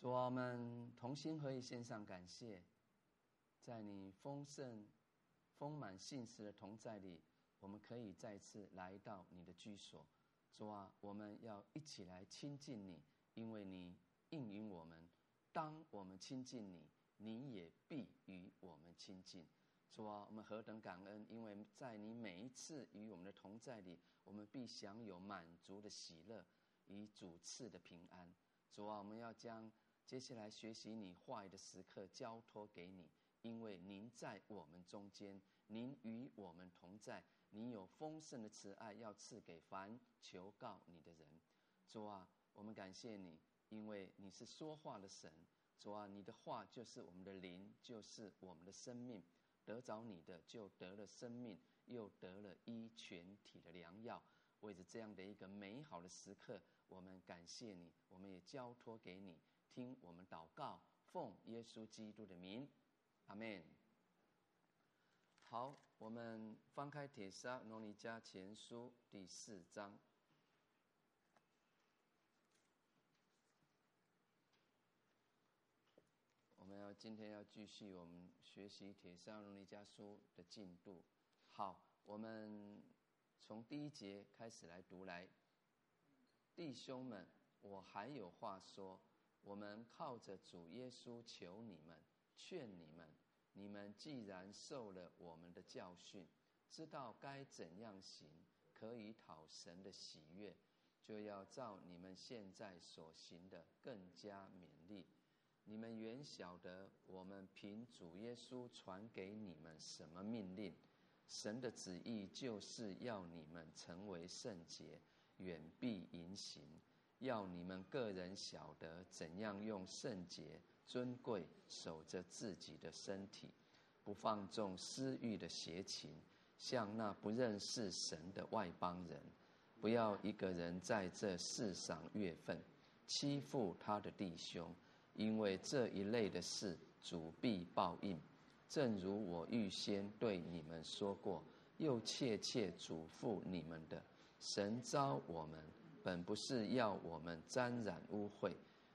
主啊，我们同心合意献上感谢，在你丰盛、丰满、信实的同在里，我们可以再次来到你的居所。主啊，我们要一起来亲近你，因为你应允我们，当我们亲近你，你也必与我们亲近。主啊，我们何等感恩，因为在你每一次与我们的同在里，我们必享有满足的喜乐与主赐的平安。主啊，我们要将。接下来学习你话语的时刻，交托给你，因为您在我们中间，您与我们同在，您有丰盛的慈爱要赐给凡求告你的人。主啊，我们感谢你，因为你是说话的神。主啊，你的话就是我们的灵，就是我们的生命。得着你的，就得了生命，又得了医全体的良药。为着这样的一个美好的时刻，我们感谢你，我们也交托给你。听我们祷告，奉耶稣基督的名，阿门。好，我们翻开《铁砂罗尼迦前书》第四章。我们要今天要继续我们学习《铁砂罗尼迦书》的进度。好，我们从第一节开始来读来。弟兄们，我还有话说。我们靠着主耶稣求你们，劝你们：你们既然受了我们的教训，知道该怎样行，可以讨神的喜悦，就要照你们现在所行的更加勉励。你们原晓得我们凭主耶稣传给你们什么命令，神的旨意就是要你们成为圣洁，远避淫行。要你们个人晓得怎样用圣洁、尊贵守着自己的身体，不放纵私欲的邪情，像那不认识神的外邦人。不要一个人在这世上越分，欺负他的弟兄，因为这一类的事主必报应。正如我预先对你们说过，又切切嘱咐你们的，神召我们。本不是要我们沾染污秽，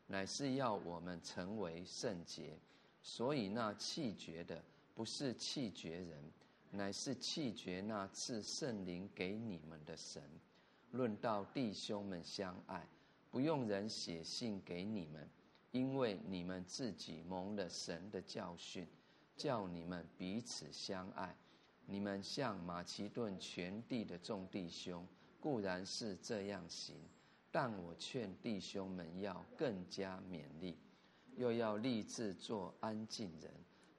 乃是要我们成为圣洁。所以那气绝的，不是气绝人，乃是气绝那赐圣灵给你们的神。论到弟兄们相爱，不用人写信给你们，因为你们自己蒙了神的教训，叫你们彼此相爱。你们向马其顿全地的众弟兄。固然是这样行，但我劝弟兄们要更加勉励，又要立志做安静人，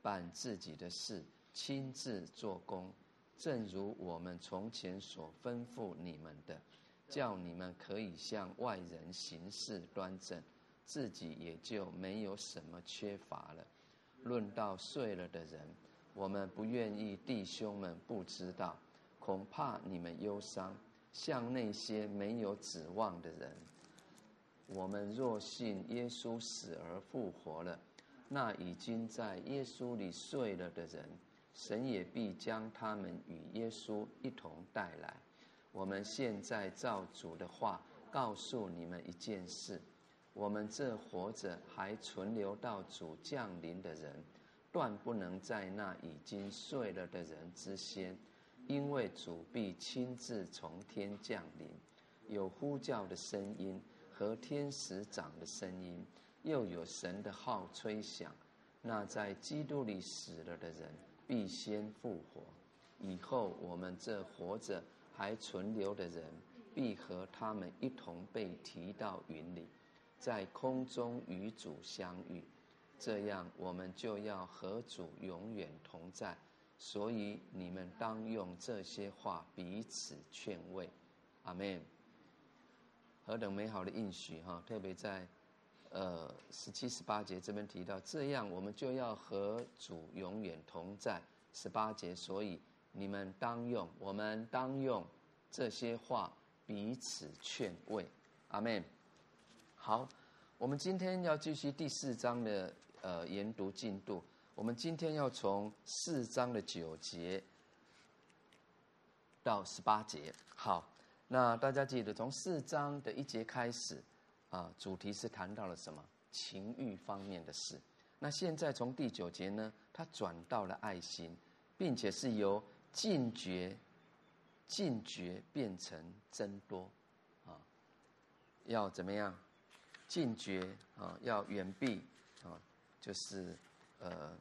办自己的事，亲自做工，正如我们从前所吩咐你们的，叫你们可以向外人行事端正，自己也就没有什么缺乏了。论到睡了的人，我们不愿意弟兄们不知道，恐怕你们忧伤。像那些没有指望的人，我们若信耶稣死而复活了，那已经在耶稣里睡了的人，神也必将他们与耶稣一同带来。我们现在照主的话告诉你们一件事：我们这活着还存留到主降临的人，断不能在那已经睡了的人之先。因为主必亲自从天降临，有呼叫的声音和天使长的声音，又有神的号吹响。那在基督里死了的人必先复活。以后我们这活着还存留的人，必和他们一同被提到云里，在空中与主相遇。这样我们就要和主永远同在。所以你们当用这些话彼此劝慰，阿门。何等美好的应许哈！特别在呃十七、十八节这边提到，这样我们就要和主永远同在。十八节，所以你们当用，我们当用这些话彼此劝慰，阿门。好，我们今天要继续第四章的呃研读进度。我们今天要从四章的九节到十八节。好，那大家记得从四章的一节开始啊，主题是谈到了什么？情欲方面的事。那现在从第九节呢，它转到了爱心，并且是由禁绝、禁绝变成增多，啊，要怎么样？禁绝啊，要远避啊，就是呃，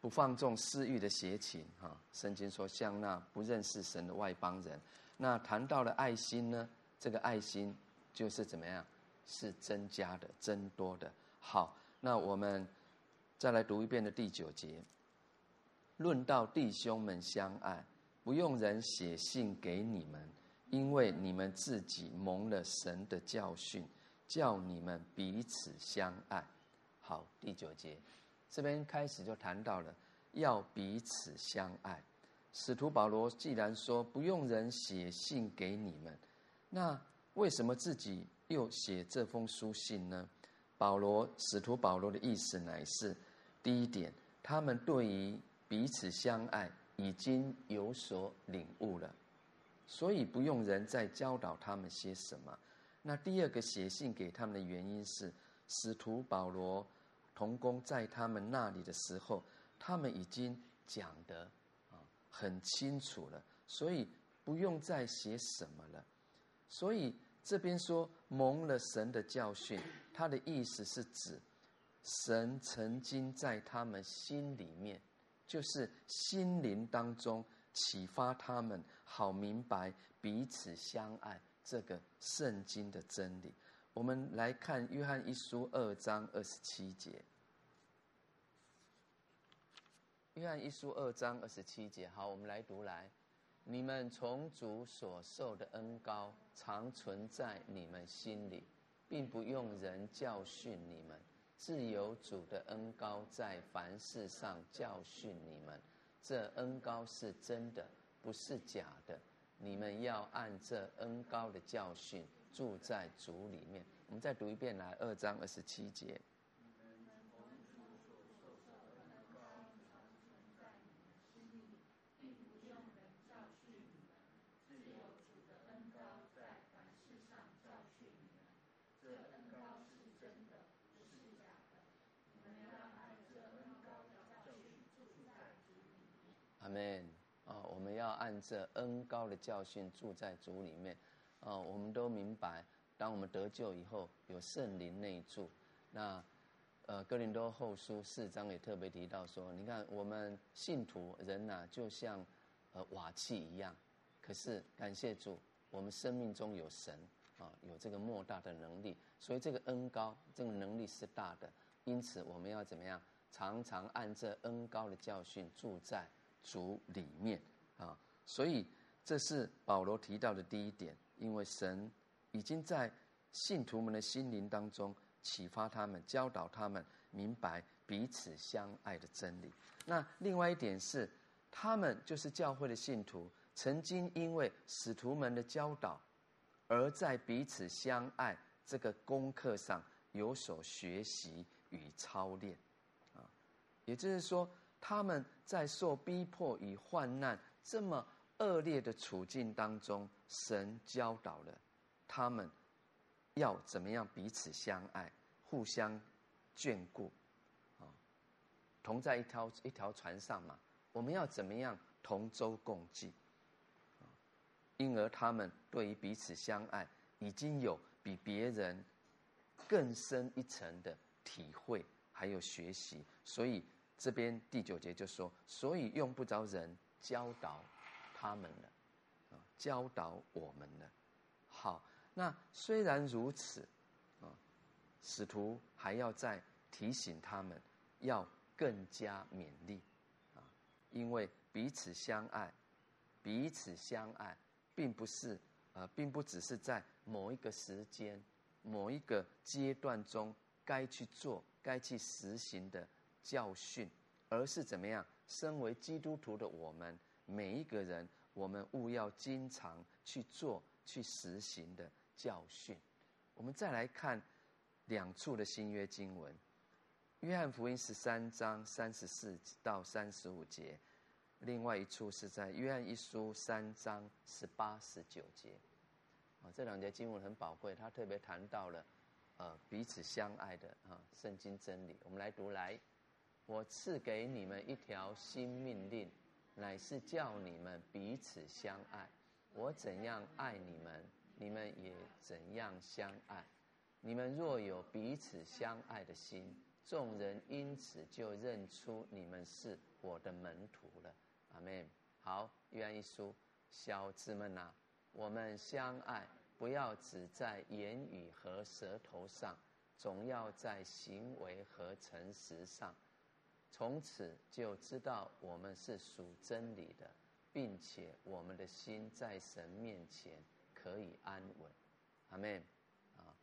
不放纵私欲的邪情哈。圣经说，像那不认识神的外邦人。那谈到了爱心呢，这个爱心就是怎么样？是增加的、增多的。好。那我们再来读一遍的第九节，论到弟兄们相爱，不用人写信给你们，因为你们自己蒙了神的教训，叫你们彼此相爱。好，第九节这边开始就谈到了要彼此相爱。使徒保罗既然说不用人写信给你们，那为什么自己又写这封书信呢？保罗使徒保罗的意思乃是：第一点，他们对于彼此相爱已经有所领悟了，所以不用人再教导他们些什么。那第二个写信给他们的原因是，使徒保罗童工在他们那里的时候，他们已经讲得啊很清楚了，所以不用再写什么了。所以这边说蒙了神的教训。他的意思是指，神曾经在他们心里面，就是心灵当中启发他们，好明白彼此相爱这个圣经的真理。我们来看约翰一书二章二十七节。约翰一书二章二十七节，好，我们来读来。你们从主所受的恩高，常存在你们心里。并不用人教训你们，自有主的恩高在凡事上教训你们。这恩高是真的，不是假的。你们要按这恩高的教训住在主里面。我们再读一遍来，二章二十七节。阿们啊！我们要按这恩高的教训住在主里面啊！我们都明白，当我们得救以后，有圣灵内住。那呃，哥林多后书四章也特别提到说，你看我们信徒人呐、就像呃瓦器一样。可是感谢主，我们生命中有神啊，有这个莫大的能力，所以这个恩高这个能力是大的。因此，我们要怎么样？常常按这恩高的教训住在。主里面啊，所以这是保罗提到的第一点，因为神已经在信徒们的心灵当中启发他们，教导他们明白彼此相爱的真理。那另外一点是，他们就是教会的信徒，曾经因为使徒们的教导，而在彼此相爱这个功课上有所学习与操练啊，也就是说。他们在受逼迫与患难这么恶劣的处境当中，神教导了他们要怎么样彼此相爱、互相眷顾，啊，同在一条一条船上嘛。我们要怎么样同舟共济？因而他们对于彼此相爱已经有比别人更深一层的体会，还有学习，所以。这边第九节就说，所以用不着人教导他们了，教导我们了。好，那虽然如此，啊，使徒还要再提醒他们，要更加勉励，啊，因为彼此相爱，彼此相爱，并不是，呃，并不只是在某一个时间、某一个阶段中该去做、该去实行的。教训，而是怎么样？身为基督徒的我们，每一个人，我们务要经常去做、去实行的教训。我们再来看两处的新约经文：约翰福音十三章三十四到三十五节，另外一处是在约翰一书三章十八、十九节。啊，这两节经文很宝贵，他特别谈到了呃彼此相爱的啊圣经真理。我们来读来，我赐给你们一条新命令，乃是叫你们彼此相爱。我怎样爱你们，你们也怎样相爱。你们若有彼此相爱的心，众人因此就认出你们是我的门徒了。阿门。好，约翰一书，小子们呐，我们相爱。不要只在言语和舌头上，总要在行为和诚实上。从此就知道我们是属真理的，并且我们的心在神面前可以安稳。阿门。啊，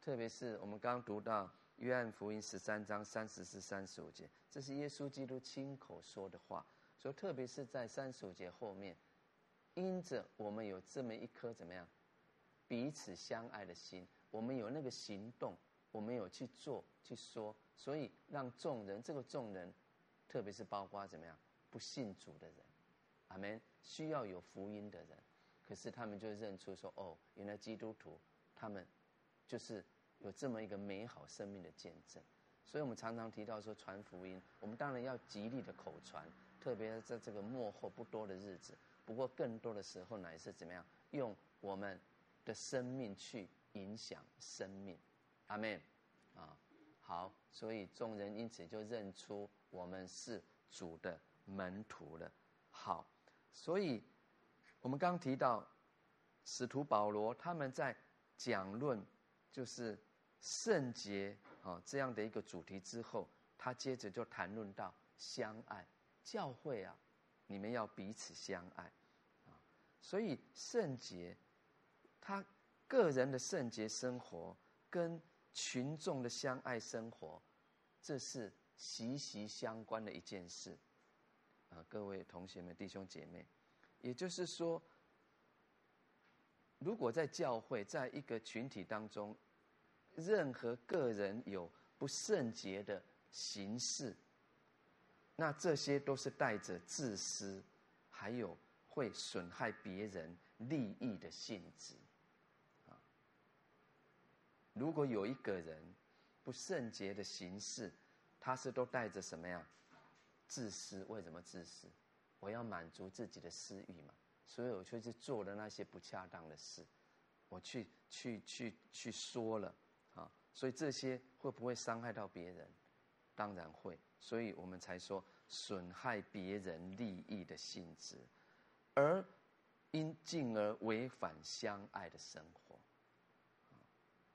特别是我们刚读到约翰福音十三章三十四、三十五节，这是耶稣基督亲口说的话。说，特别是在三十五节后面。因着我们有这么一颗怎么样彼此相爱的心，我们有那个行动，我们有去做去说，所以让众人这个众人，特别是包括怎么样不信主的人，阿门，需要有福音的人，可是他们就认出说哦，原来基督徒他们就是有这么一个美好生命的见证，所以我们常常提到说传福音，我们当然要极力的口传，特别在这个末后不多的日子。不过，更多的时候乃是怎么样用我们的生命去影响生命，阿门啊！好，所以众人因此就认出我们是主的门徒了。好，所以我们刚提到使徒保罗他们在讲论就是圣洁啊这样的一个主题之后，他接着就谈论到相爱教会啊。你们要彼此相爱，啊，所以圣洁，他个人的圣洁生活跟群众的相爱生活，这是息息相关的一件事，啊，各位同学们、弟兄姐妹，也就是说，如果在教会，在一个群体当中，任何个人有不圣洁的形式。那这些都是带着自私，还有会损害别人利益的性质，如果有一个人不圣洁的行事，他是都带着什么样？自私？为什么自私？我要满足自己的私欲嘛，所以我就去做了那些不恰当的事，我去去去去说了，啊，所以这些会不会伤害到别人？当然会。所以我们才说损害别人利益的性质，而因进而违反相爱的生活。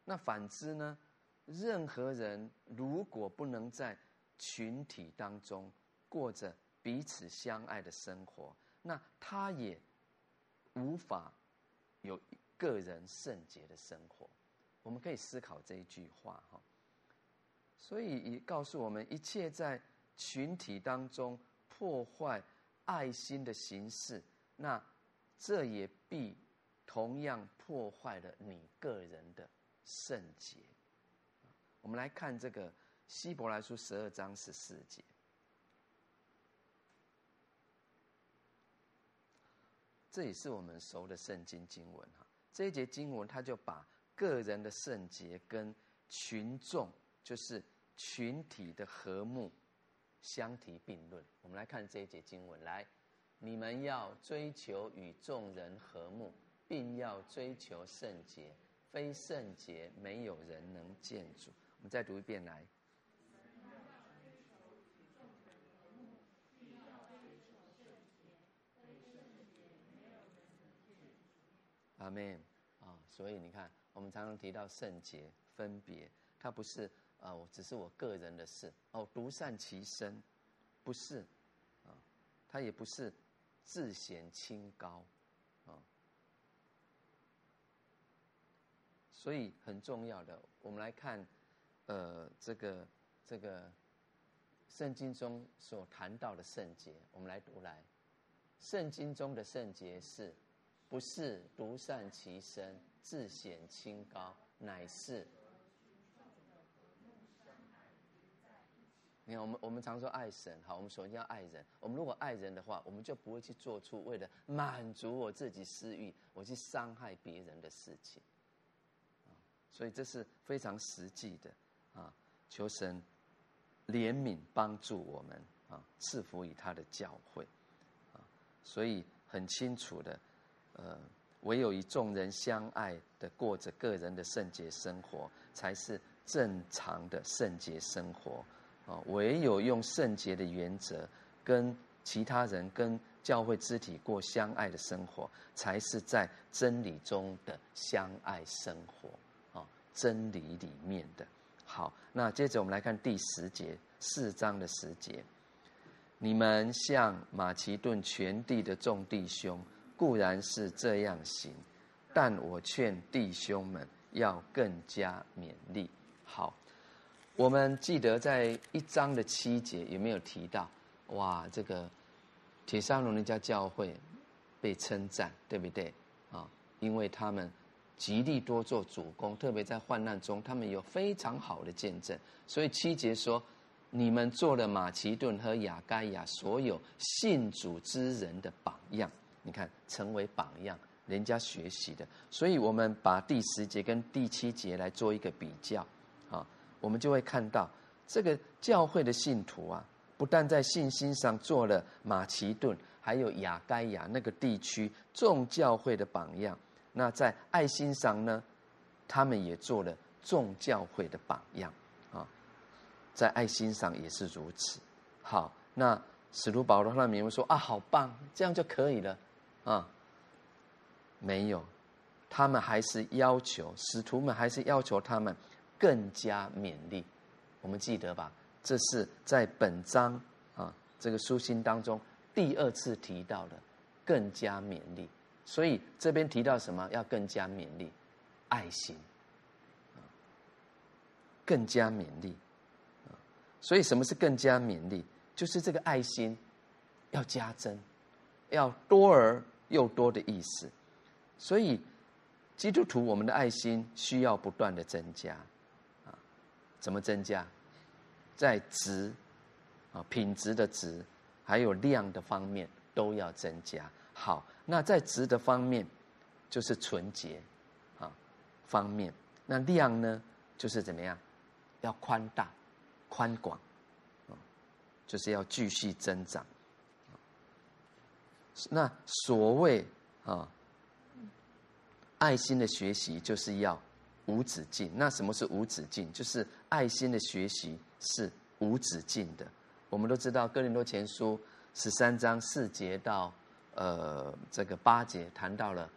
那反之呢？任何人如果不能在群体当中过着彼此相爱的生活，那他也无法有个人圣洁的生活。我们可以思考这一句话哈。所以告诉我们，一切在群体当中破坏爱心的形式，那这也必同样破坏了你个人的圣洁。我们来看这个希伯来书十二章十四节，这也是我们熟的圣经经文哈。这一节经文，他就把个人的圣洁跟群众。就是群体的和睦相提并论。我们来看这一节经文，来，你们要追求与众人和睦，并要追求圣洁，非圣洁没有人能见主。我们再读一遍来。阿门啊！所以你看，我们常常提到圣洁分别，它不是。啊，我只是我个人的事哦，独善其身，不是，啊，他也不是自显清高，啊，所以很重要的，我们来看，呃，这个这个圣经中所谈到的圣洁，我们来读来，圣经中的圣洁是，不是独善其身，自显清高，乃是。你看，我们我们常说爱神，好，我们首先要爱人。我们如果爱人的话，我们就不会去做出为了满足我自己私欲，我去伤害别人的事情。所以这是非常实际的啊！求神怜悯帮助我们啊，赐福于他的教会啊！所以很清楚的，呃，唯有与众人相爱的过着个人的圣洁生活，才是正常的圣洁生活啊！唯有用圣洁的原则跟其他人、跟教会肢体过相爱的生活，才是在真理中的相爱生活。真理里面的。好，那接着我们来看第十节，四章的十节。你们向马其顿全地的众弟兄固然是这样行，但我劝弟兄们要更加勉励。好，我们记得在一章的七节有没有提到？哇，这个帖撒罗尼迦教会被称赞，对不对？啊，因为他们。极力多做主工，特别在患难中，他们有非常好的见证。所以七节说：“你们做了马其顿和亚该亚所有信主之人的榜样。”你看，成为榜样，人家学习的。所以我们把第十节跟第七节来做一个比较，啊，我们就会看到这个教会的信徒啊，不但在信心上做了马其顿还有亚该亚那个地区众教会的榜样。那在爱心上呢，他们也做了众教会的榜样啊，在爱心上也是如此。好，那使徒保罗他们说啊，好棒，这样就可以了啊？没有，他们还是要求使徒们还是要求他们更加勉励。我们记得吧？这是在本章啊这个书信当中第二次提到的，更加勉励。所以这边提到什么？要更加勉励，爱心，啊更加勉励，啊所以什么是更加勉励？就是这个爱心要加增，要多而又多的意思。所以基督徒我们的爱心需要不断的增加，啊，怎么增加？在值啊品质的值，还有量的方面都要增加。好。那在质的方面，就是纯洁，啊，方面。那量呢，就是怎么样？要宽大、宽广，啊，就是要继续增长。那所谓啊，爱心的学习就是要无止境。那什么是无止境？就是爱心的学习是无止境的。我们都知道《哥林多前书》十三章四节到。呃，这个八节谈到了，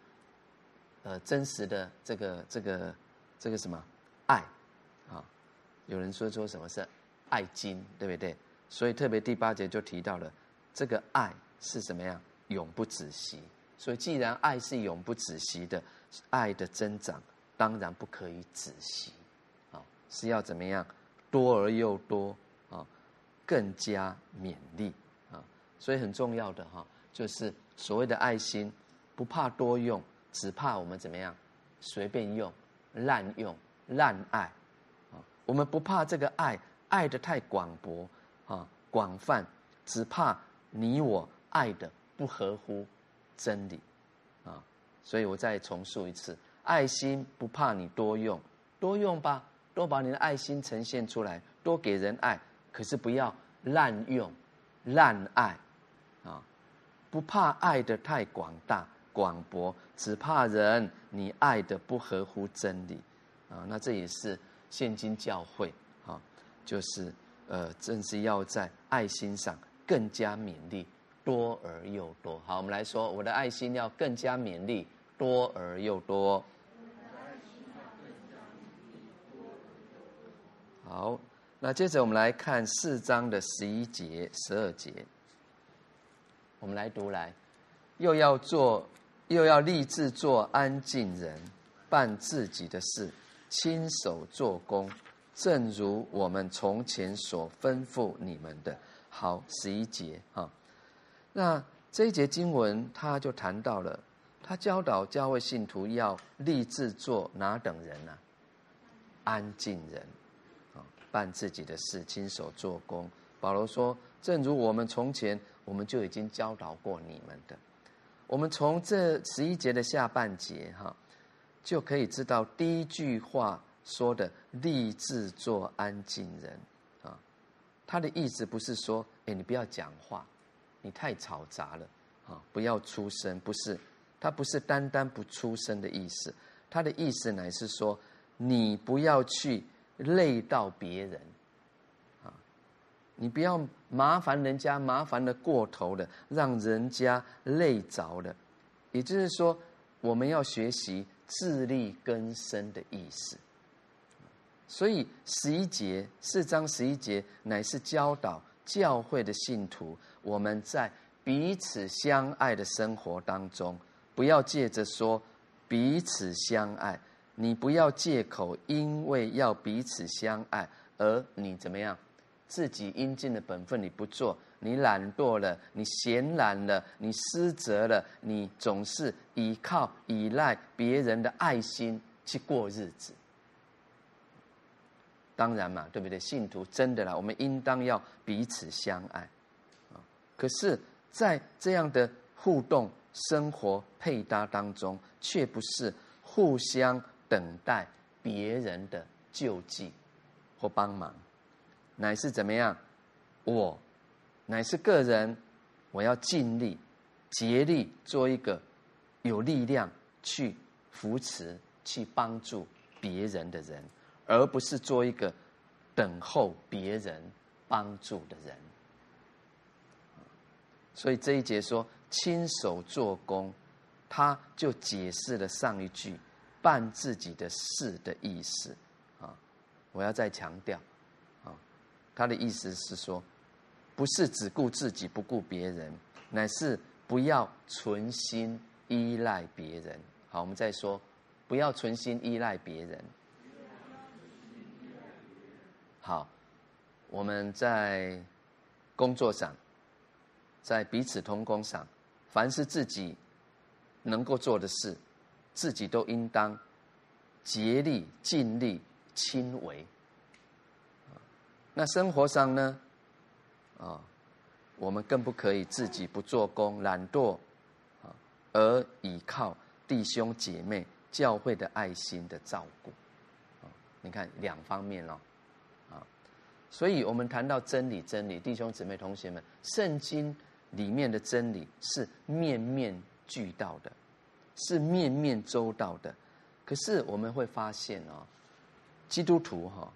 呃，真实的这个这个这个什么爱啊？有人说说什么是爱经，对不对？所以特别第八节就提到了这个爱是什么样，永不止息。所以既然爱是永不止息的，爱的增长当然不可以止息啊，是要怎么样多而又多啊，更加勉励啊。所以很重要的哈，就是。所谓的爱心，不怕多用，只怕我们怎么样，随便用、滥用、滥爱啊！我们不怕这个爱爱的太广博啊、广泛，只怕你我爱的不合乎真理啊！所以我再重述一次：爱心不怕你多用，多用吧，多把你的爱心呈现出来，多给人爱，可是不要滥用、滥爱。不怕爱得太广大广博，只怕人你爱得不合乎真理，啊，那这也是现今教会啊，就是呃，正是要在爱心上更加勉励，多而又多。好，我们来说，我的爱心要更加勉励，多而又多。好，那接着我们来看四章的十一节、十二节。我们来读来，又要做，又要立志做安静人，办自己的事，亲手做工，正如我们从前所吩咐你们的。好，十一节哈。那这一节经文，他就谈到了，他教导教会信徒要立志做哪等人呢、啊？安静人，啊，办自己的事，亲手做工。保罗说，正如我们从前。我们就已经教导过你们的。我们从这十一节的下半节哈，就可以知道第一句话说的“立志做安静人”啊，他的意思不是说，哎，你不要讲话，你太吵杂了啊，不要出声，不是，他不是单单不出声的意思，他的意思乃是说，你不要去累到别人。你不要麻烦人家，麻烦的过头了，让人家累着了。也就是说，我们要学习自力更生的意思。所以十一节四章十一节乃是教导教会的信徒，我们在彼此相爱的生活当中，不要借着说彼此相爱，你不要借口因为要彼此相爱而你怎么样？自己应尽的本分你不做，你懒惰了，你闲懒了，你失责了，你总是依靠依赖别人的爱心去过日子。当然嘛，对不对？信徒真的啦，我们应当要彼此相爱啊。可是，在这样的互动生活配搭当中，却不是互相等待别人的救济或帮忙。乃是怎么样？我乃是个人，我要尽力、竭力做一个有力量去扶持、去帮助别人的人，而不是做一个等候别人帮助的人。所以这一节说亲手做工，他就解释了上一句办自己的事的意思啊！我要再强调。他的意思是说，不是只顾自己不顾别人，乃是不要存心依赖别人。好，我们再说，不要存心依赖别人。好，我们在工作上，在彼此同工上，凡是自己能够做的事，自己都应当竭力尽力亲为。那生活上呢？啊，我们更不可以自己不做工、懒惰，啊，而倚靠弟兄姐妹、教会的爱心的照顾。啊，你看两方面咯，啊，所以我们谈到真理，真理，弟兄姊妹、同学们，圣经里面的真理是面面俱到的，是面面周到的。可是我们会发现哦，基督徒哈。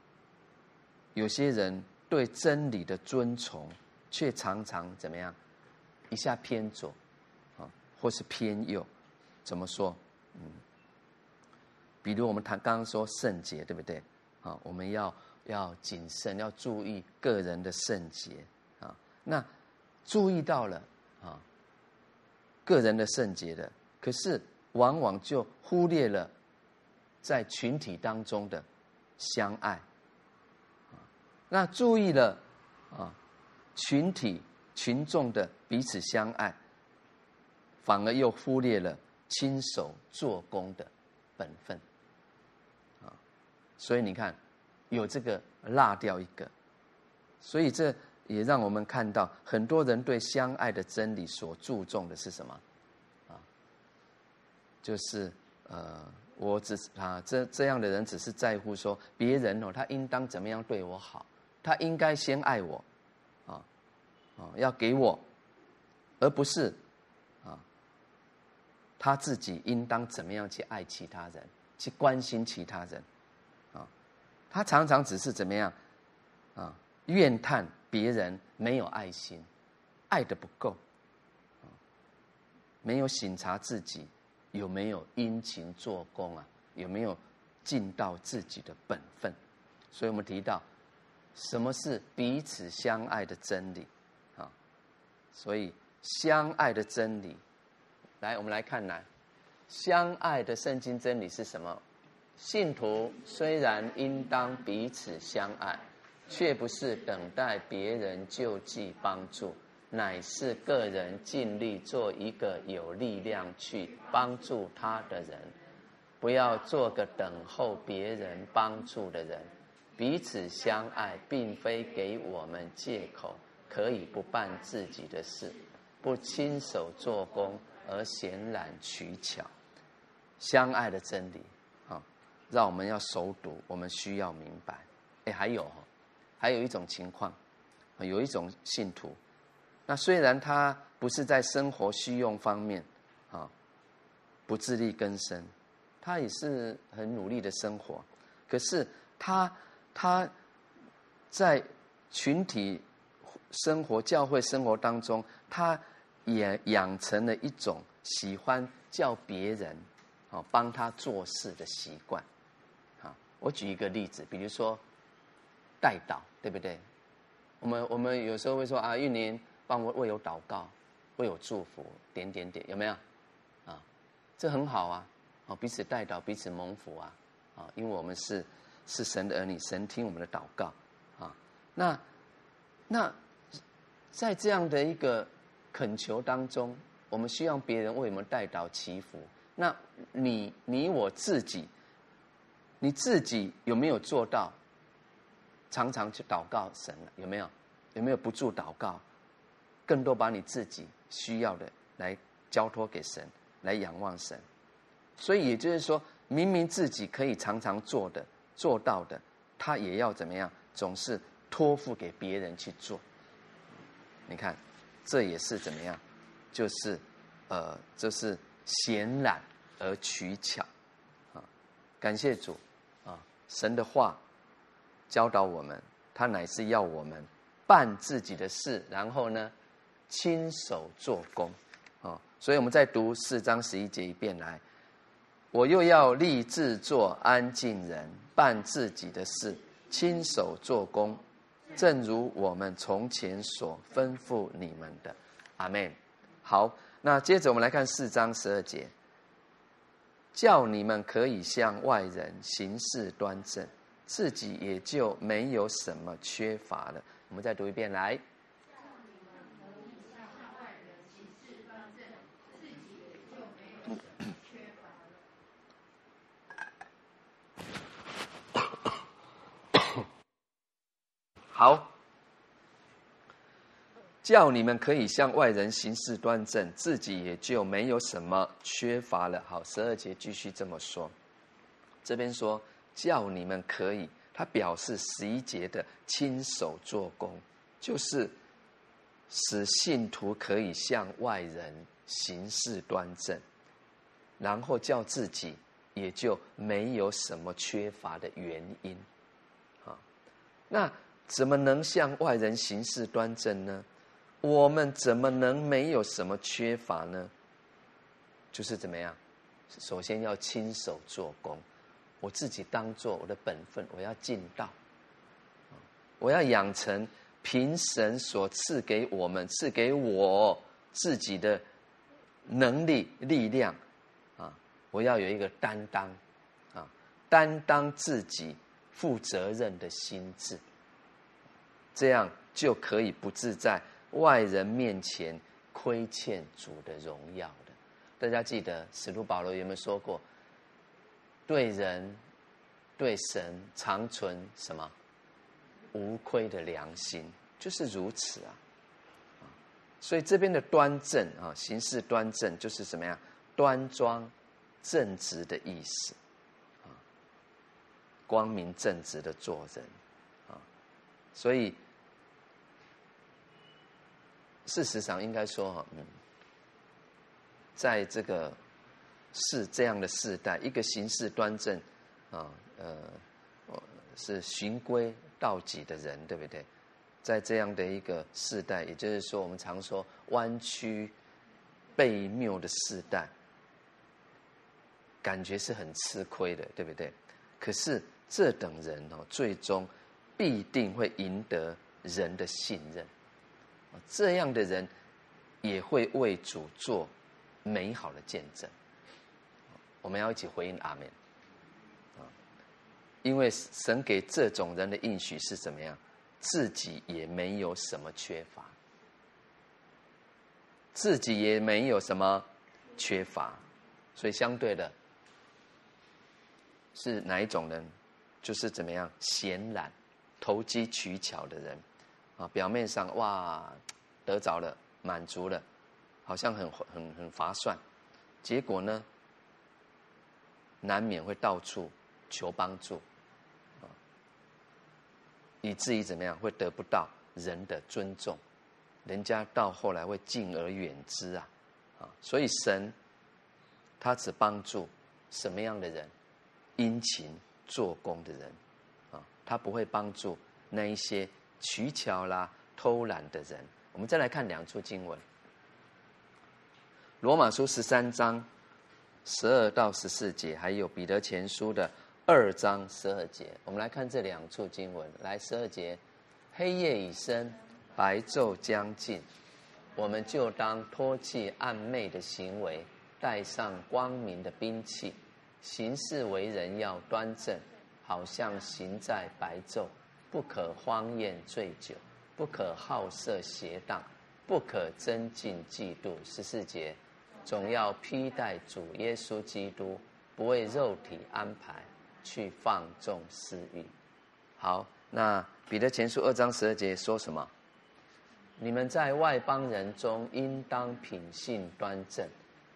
有些人对真理的尊崇，却常常怎么样？一下偏左，啊，或是偏右，怎么说？嗯，比如我们谈刚刚说圣洁，对不对？啊，我们要要谨慎，要注意个人的圣洁啊。那注意到了啊，个人的圣洁的，可是往往就忽略了在群体当中的相爱。那注意了，啊，群体群众的彼此相爱，反而又忽略了亲手做工的本分，啊，所以你看，有这个落掉一个，所以这也让我们看到很多人对相爱的真理所注重的是什么？啊，就是呃，我只是啊，这这样的人只是在乎说别人哦，他应当怎么样对我好。他应该先爱我，啊，啊，要给我，而不是，啊，他自己应当怎么样去爱其他人，去关心其他人，啊，他常常只是怎么样，啊，怨叹别人没有爱心，爱的不够，啊，没有省察自己有没有殷勤做工啊，有没有尽到自己的本分，所以我们提到。什么是彼此相爱的真理？啊，所以相爱的真理，来，我们来看来，相爱的圣经真理是什么？信徒虽然应当彼此相爱，却不是等待别人救济帮助，乃是个人尽力做一个有力量去帮助他的人，不要做个等候别人帮助的人。彼此相爱，并非给我们借口，可以不办自己的事，不亲手做工而闲懒取巧。相爱的真理，啊让我们要熟读，我们需要明白。哎，还有，还有一种情况，有一种信徒，那虽然他不是在生活需用方面啊，不自力更生，他也是很努力的生活，可是他他在群体生活、教会生活当中，他也养成了一种喜欢叫别人啊帮他做事的习惯。啊，我举一个例子，比如说。代祷，对不对？我们我们有时候会说啊，玉林帮我为我祷告，为我祝福，点点点，有没有？啊，这很好啊，啊，彼此代祷，彼此蒙福啊，啊，因为我们是是神的儿女，神听我们的祷告啊。那那在这样的一个恳求当中，我们希望别人为我们代祷祈福。那你你我自己，你自己有没有做到？常常去祷告神了，有没有？有没有不住祷告？更多把你自己需要的来交托给神，来仰望神。所以也就是说，明明自己可以常常做的、做到的，他也要怎么样？总是托付给别人去做。你看，这也是怎么样？就是，呃，就是显懒而取巧啊！感谢主啊！神的话。教导我们，他乃是要我们办自己的事，然后呢，亲手做工，啊，所以我们再读四章十一节一遍来。我又要立志做安静人，办自己的事，亲手做工，正如我们从前所吩咐你们的。阿门。好，那接着我们来看四章十二节，叫你们可以向外人行事端正。自己也就没有什么缺乏了。我们再读一遍，来。好，叫你们可以向外人行事端正，自己也就没有什么缺乏了。好，十二节继续这么说，这边说。叫你们可以，他表示十一节的亲手做工，就是使信徒可以向外人行事端正，然后叫自己也就没有什么缺乏的原因。啊，那怎么能向外人行事端正呢？我们怎么能没有什么缺乏呢？就是怎么样？首先要亲手做工。我自己当做我的本分，我要尽到，我要养成凭神所赐给我们、赐给我自己的能力、力量啊！我要有一个担当啊，担当自己负责任的心志，这样就可以不致在外人面前亏欠主的荣耀的。大家记得使徒保罗有没有说过？对人、对神常存什么无亏的良心，就是如此啊！所以这边的端正啊，行事端正就是什么样？端庄、正直的意思啊，光明正直的做人啊。所以事实上应该说哈，嗯，在这个。是这样的世代，一个行事端正，啊，呃，是循规蹈矩的人，对不对？在这样的一个世代，也就是说，我们常说弯曲背谬的世代，感觉是很吃亏的，对不对？可是这等人哦，最终必定会赢得人的信任，这样的人也会为主做美好的见证。我们要一起回应阿门，啊，因为神给这种人的应许是怎么样？自己也没有什么缺乏，自己也没有什么缺乏，所以相对的，是哪一种人？就是怎么样？显懒、投机取巧的人，啊，表面上哇得着了，满足了，好像很很很划算，结果呢？难免会到处求帮助，啊，以至于怎么样会得不到人的尊重，人家到后来会敬而远之啊，啊，所以神他只帮助什么样的人？殷勤做工的人，啊，他不会帮助那一些取巧啦、偷懒的人。我们再来看两处经文，《罗马书》十三章十二到十四节，还有《彼得前书》的二章十二节。我们来看这两处经文。来，十二节：黑夜已深，白昼将近，我们就当脱弃暗昧的行为，带上光明的兵器。行事为人要端正，好像行在白昼，不可荒宴醉酒，不可好色邪荡，不可争竞嫉妒。十四节，总要披戴主耶稣基督，不为肉体安排，去放纵私欲。好，那彼得前书二章十二节说什么？你们在外邦人中，应当品性端正。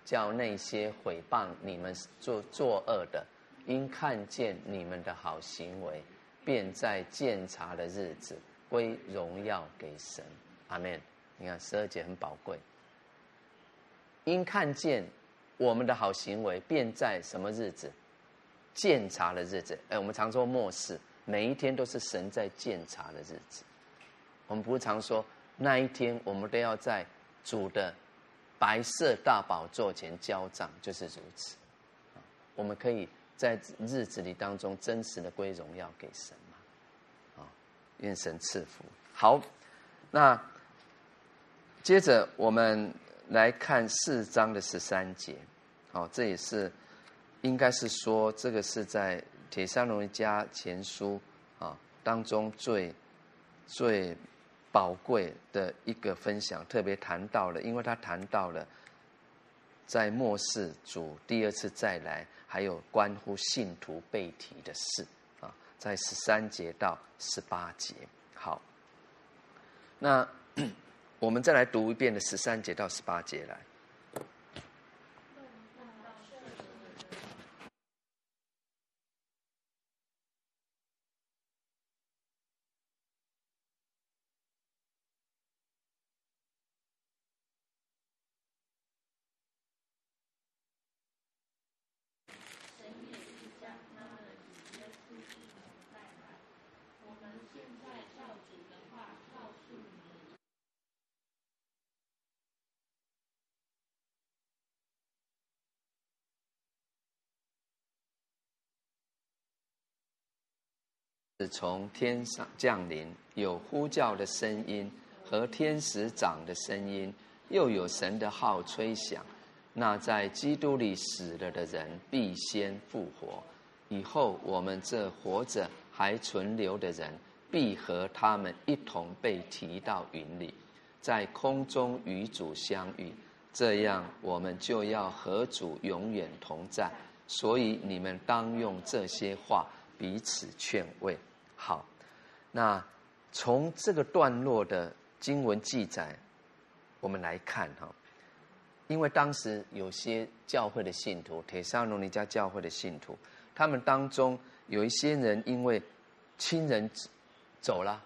叫那些毁谤你们做作恶的，因看见你们的好行为，便在鉴察的日子归荣耀给神。阿门。你看十二节很宝贵。因看见我们的好行为，便在什么日子？鉴察的日子。哎，我们常说末世，每一天都是神在鉴察的日子。我们不是常说那一天，我们都要在主的。白色大宝座前交账，就是如此。我们可以在日子里当中真实的归荣耀给神嘛？啊，愿神赐福。好，那接着我们来看四章的十三节。好，这也是应该是说，这个是在帖撒罗尼迦前书啊当中最最。宝贵的一个分享，特别谈到了，因为他谈到了在末世主第二次再来，还有关乎信徒被提的事啊，在十三节到十八节。好，那 我们再来读一遍的十三节到十八节来。是从天上降临，有呼叫的声音和天使长的声音，又有神的号吹响。那在基督里死了的人必先复活，以后我们这活着还存留的人，必和他们一同被提到云里，在空中与主相遇。这样，我们就要和主永远同在。所以，你们当用这些话彼此劝慰。好，那从这个段落的经文记载，我们来看哈，因为当时有些教会的信徒，帖撒罗尼家教会的信徒，他们当中有一些人因为亲人走了、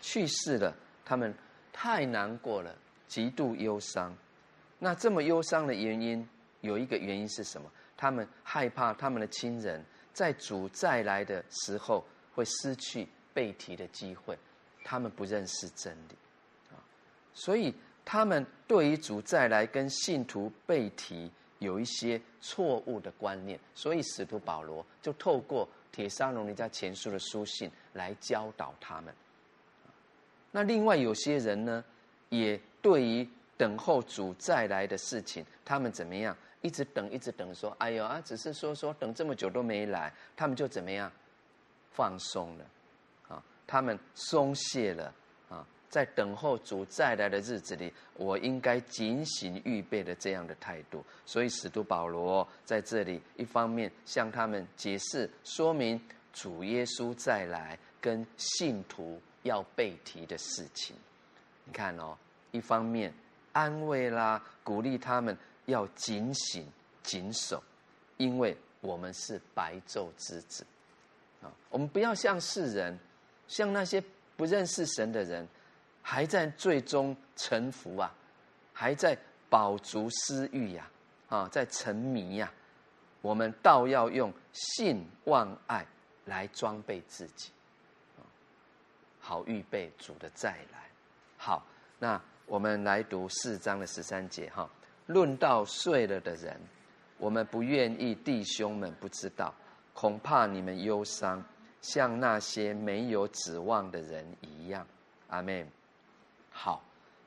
去世了，他们太难过了，极度忧伤。那这么忧伤的原因，有一个原因是什么？他们害怕他们的亲人在主再来的时候。会失去被提的机会，他们不认识真理，啊，所以他们对于主再来跟信徒被提有一些错误的观念，所以使徒保罗就透过帖撒罗尼家前书的书信来教导他们。那另外有些人呢，也对于等候主再来的事情，他们怎么样？一直等，一直等，说：“哎呦啊，只是说说等这么久都没来。”他们就怎么样？放松了，啊，他们松懈了，啊，在等候主再来的日子里，我应该警醒预备的这样的态度。所以使徒保罗在这里一方面向他们解释说明主耶稣再来跟信徒要被提的事情。你看哦，一方面安慰啦，鼓励他们要警醒、谨守，因为我们是白昼之子。啊，我们不要像世人，像那些不认识神的人，还在罪中沉浮啊，还在饱足私欲呀，啊，在沉迷呀。我们倒要用信望爱来装备自己，好预备主的再来。好，那我们来读四章的十三节哈。论到睡了的人，我们不愿意弟兄们不知道，恐怕你们忧伤，像那些没有指望的人一样。阿门。好，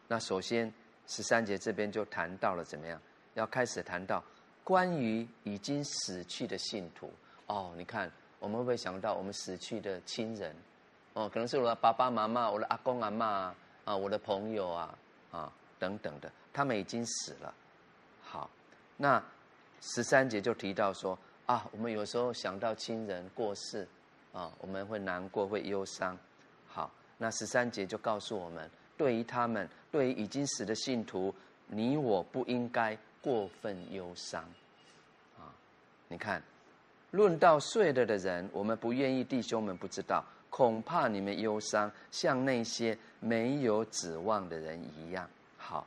那首先十三节这边就谈到了怎么样，要开始谈到。关于已经死去的信徒哦，你看我们会不会想到我们死去的亲人？哦，可能是我的爸爸妈妈、我的阿公阿嬷啊，我的朋友啊啊等等的，他们已经死了。好，那十三节就提到说啊，我们有时候想到亲人过世啊，我们会难过，会忧伤。好，那十三节就告诉我们，对于他们，对于已经死的信徒，你我不应该。过分忧伤，啊，你看，论到睡了的人，我们不愿意弟兄们不知道，恐怕你们忧伤，像那些没有指望的人一样。好，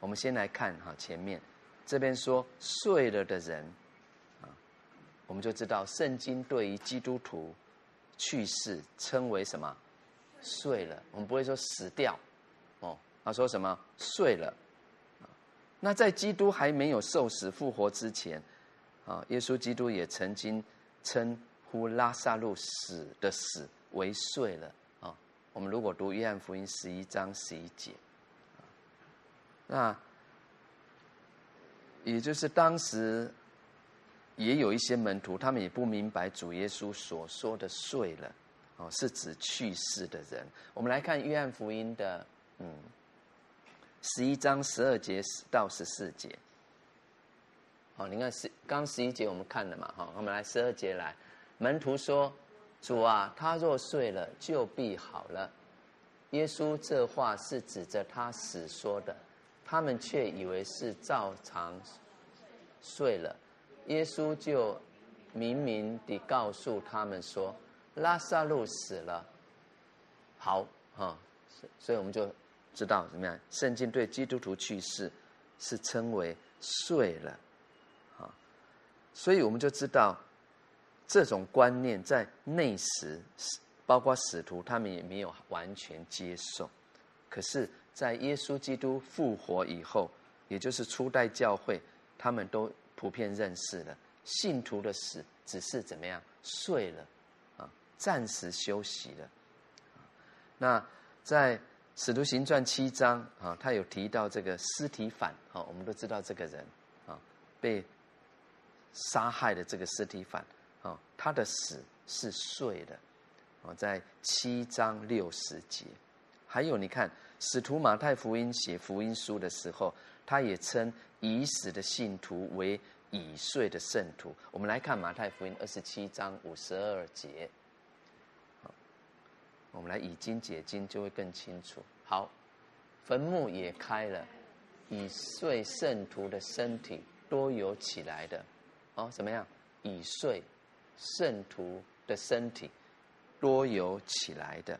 我们先来看哈，前面这边说睡了的人，我们就知道圣经对于基督徒去世称为什么？睡了，我们不会说死掉，哦，他说什么？睡了。那在基督还没有受死复活之前，啊，耶稣基督也曾经称呼拉撒路死的死为睡了啊。我们如果读约翰福音十一章十一节，那也就是当时也有一些门徒，他们也不明白主耶稣所说的睡了，哦，是指去世的人。我们来看约翰福音的，嗯。十一章十二节到十四节，好，你看十刚十一节我们看了嘛，好，我们来十二节来，门徒说：“主啊，他若睡了，就必好了。”耶稣这话是指着他死说的，他们却以为是照常睡了。耶稣就明明地告诉他们说：“拉撒路死了。”好，哈，所以我们就。知道怎么样？圣经对基督徒去世是称为睡了，啊，所以我们就知道这种观念在那时，包括使徒他们也没有完全接受。可是，在耶稣基督复活以后，也就是初代教会，他们都普遍认识了信徒的死只是怎么样睡了，啊，暂时休息了。那在。使徒行传七章啊，他有提到这个尸体反啊，我们都知道这个人啊，被杀害的这个尸体反啊，他的死是睡的啊，在七章六十节。还有你看，使徒马太福音写福音书的时候，他也称已死的信徒为已睡的圣徒。我们来看马太福音二十七章五十二节。我们来以经解经，就会更清楚。好，坟墓也开了，已睡圣徒的身体多有起来的。哦，怎么样？已睡圣徒的身体多有起来的。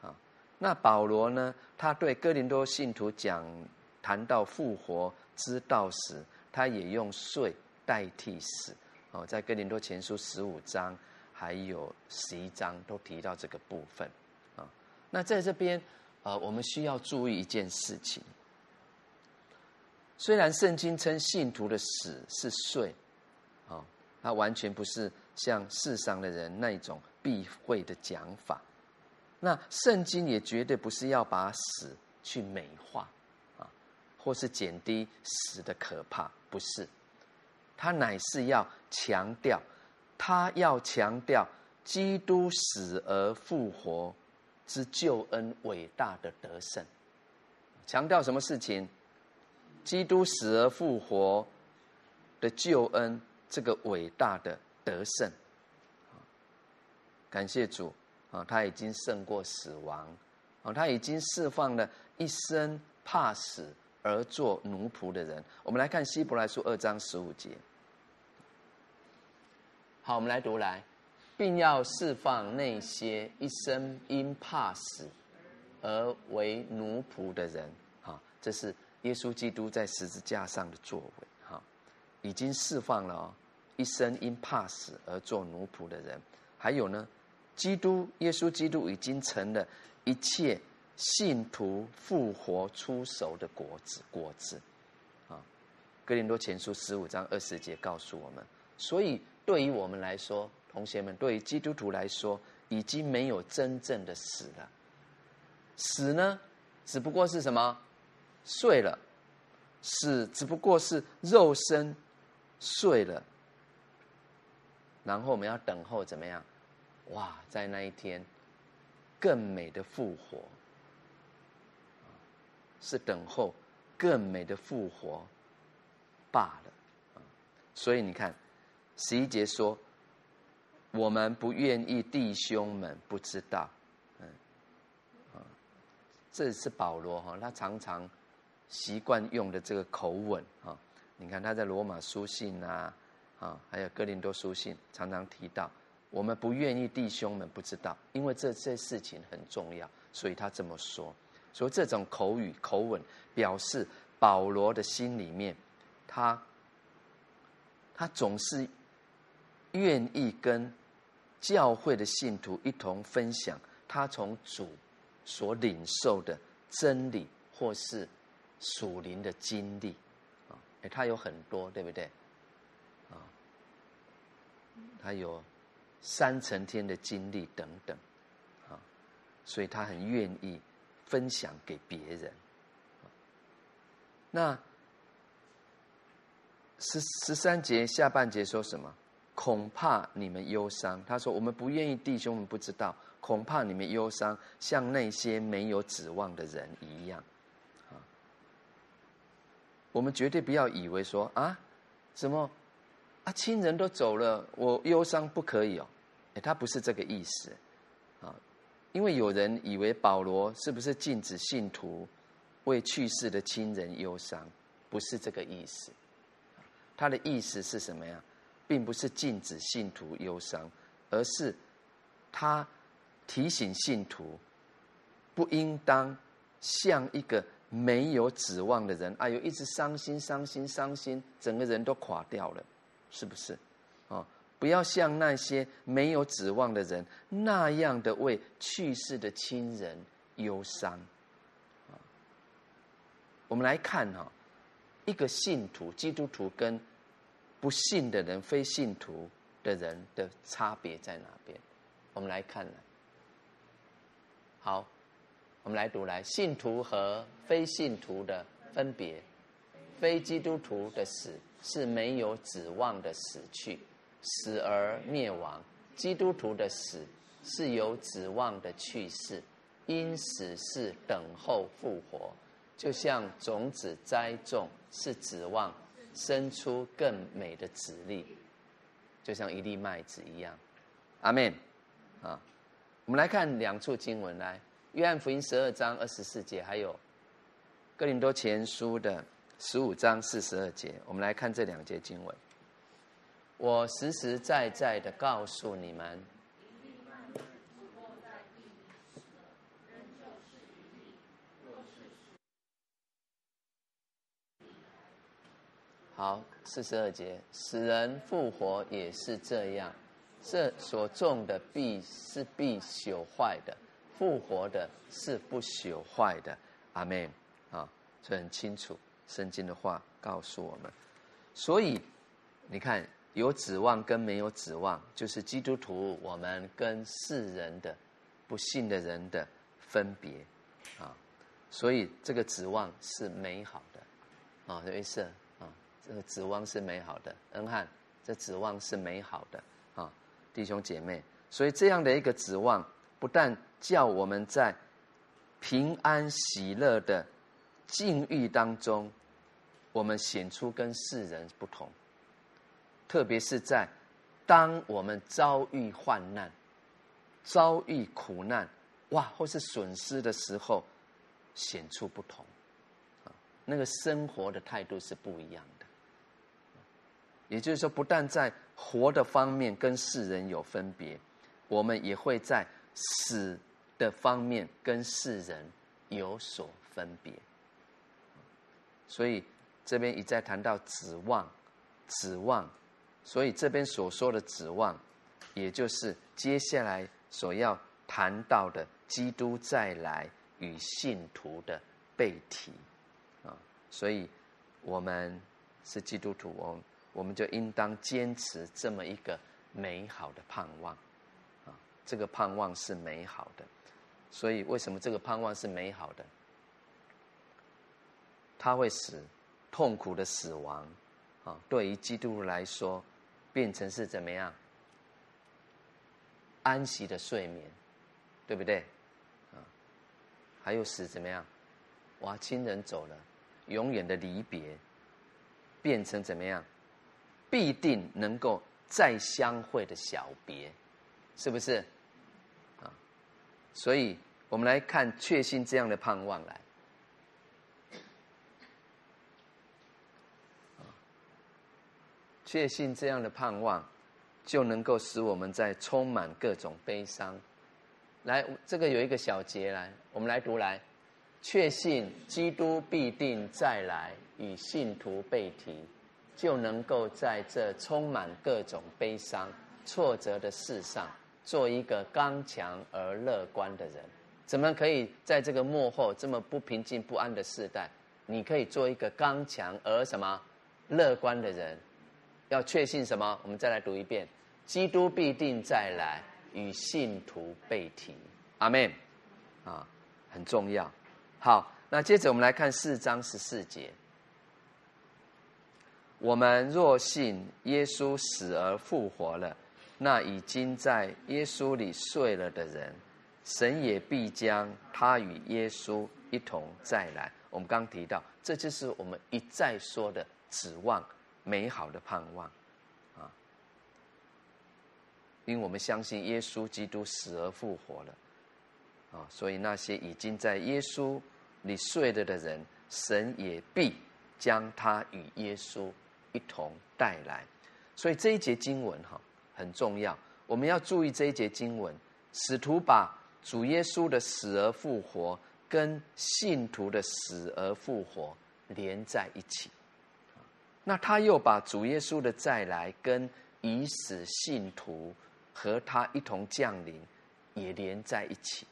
啊，那保罗呢？他对哥林多信徒讲，谈到复活之道时，他也用睡代替死。哦，在哥林多前书十五章还有十一章都提到这个部分。啊那在这边，呃，我们需要注意一件事情。虽然圣经称信徒的死是睡，啊，它完全不是像世上的人那种避讳的讲法。那圣经也绝对不是要把死去美化，或是减低死的可怕，不是。他乃是要强调，他要强调基督死而复活。之救恩伟大的得胜，强调什么事情？基督死而复活的救恩，这个伟大的得胜。感谢主啊，他已经胜过死亡啊，他已经释放了一生怕死而做奴仆的人。我们来看希伯来书二章十五节。好，我们来读来。并要释放那些一生因怕死而为奴仆的人。哈，这是耶稣基督在十字架上的作为。哈，已经释放了哦，一生因怕死而做奴仆的人。还有呢，基督耶稣基督已经成了一切信徒复活出熟的果子。果子。啊，哥林多前书十五章二十节告诉我们，所以对于我们来说。同学们，对于基督徒来说，已经没有真正的死了。死呢，只不过是什么？睡了。死只不过是肉身睡了。然后我们要等候怎么样？哇，在那一天，更美的复活，是等候更美的复活罢了。所以你看，十一节说。我们不愿意弟兄们不知道，嗯，啊，这是保罗哈，他常常习惯用的这个口吻啊。你看他在罗马书信啊，啊，还有哥林多书信，常常提到我们不愿意弟兄们不知道，因为这些事情很重要，所以他这么说。所以这种口语口吻表示保罗的心里面，他他总是愿意跟。教会的信徒一同分享他从主所领受的真理，或是属灵的经历啊，哎，他有很多，对不对？啊，他有三层天的经历等等，啊，所以他很愿意分享给别人。那十十三节下半节说什么？恐怕你们忧伤。他说：“我们不愿意弟兄们不知道，恐怕你们忧伤，像那些没有指望的人一样。”啊，我们绝对不要以为说啊，怎么啊，亲人都走了，我忧伤不可以哦？哎，他不是这个意思，因为有人以为保罗是不是禁止信徒为去世的亲人忧伤？不是这个意思，他的意思是什么呀？并不是禁止信徒忧伤，而是他提醒信徒不应当像一个没有指望的人，哎呦，一直伤心、伤心、伤心，整个人都垮掉了，是不是？啊，不要像那些没有指望的人那样的为去世的亲人忧伤。啊我们来看哈，一个信徒，基督徒跟。不信的人、非信徒的人的差别在哪边？我们来看来。好，我们来读来，信徒和非信徒的分别。非基督徒的死是没有指望的死去，死而灭亡；基督徒的死是有指望的去世，因死是等候复活。就像种子栽种是指望。生出更美的子粒，就像一粒麦子一样。阿门。啊，我们来看两处经文来，约翰福音十二章二十四节，还有哥林多前书的十五章四十二节。我们来看这两节经文。我实实在在的告诉你们。好，四十二节，死人复活也是这样。这所种的必是必朽坏的，复活的是不朽坏的。阿门。啊，这很清楚，圣经的话告诉我们。所以你看，有指望跟没有指望，就是基督徒我们跟世人的不信的人的分别啊。所以这个指望是美好的啊，有意思。这个指望是美好的，恩汉，这指望是美好的啊，弟兄姐妹，所以这样的一个指望，不但叫我们在平安喜乐的境遇当中，我们显出跟世人不同，特别是在当我们遭遇患难、遭遇苦难，哇，或是损失的时候，显出不同，啊，那个生活的态度是不一样的。也就是说，不但在活的方面跟世人有分别，我们也会在死的方面跟世人有所分别。所以这边一再谈到指望，指望，所以这边所说的指望，也就是接下来所要谈到的基督再来与信徒的背题啊。所以我们是基督徒，我我们就应当坚持这么一个美好的盼望。啊这个盼望是美好的，所以为什么这个盼望是美好的？它会使痛苦的死亡啊，对于基督徒来说，变成是怎么样？安息的睡眠，对不对？啊，还有使怎么样？哇，亲人走了，永远的离别，变成怎么样？必定能够再相会的小别，是不是？啊所以，我们来看确信这样的盼望来。确信这样的盼望，就能够使我们在充满各种悲伤。来，这个有一个小节来，我们来读来。确信基督必定再来，与信徒背题，就能够在这充满各种悲伤、挫折的世上。做一个刚强而乐观的人，怎么可以在这个幕后这么不平静不安的时代，你可以做一个刚强而什么乐观的人？要确信什么？我们再来读一遍：基督必定再来，与信徒被提。阿门。啊，很重要。好，那接着我们来看四章十四节。我们若信耶稣死而复活了。那已经在耶稣里睡了的人，神也必将他与耶稣一同再来。我们刚提到，这就是我们一再说的指望美好的盼望啊！因为我们相信耶稣基督死而复活了啊，所以那些已经在耶稣里睡了的人，神也必将他与耶稣一同带来。所以这一节经文哈。很重要，我们要注意这一节经文，使徒把主耶稣的死而复活跟信徒的死而复活连在一起。那他又把主耶稣的再来跟已死信徒和他一同降临也连在一起。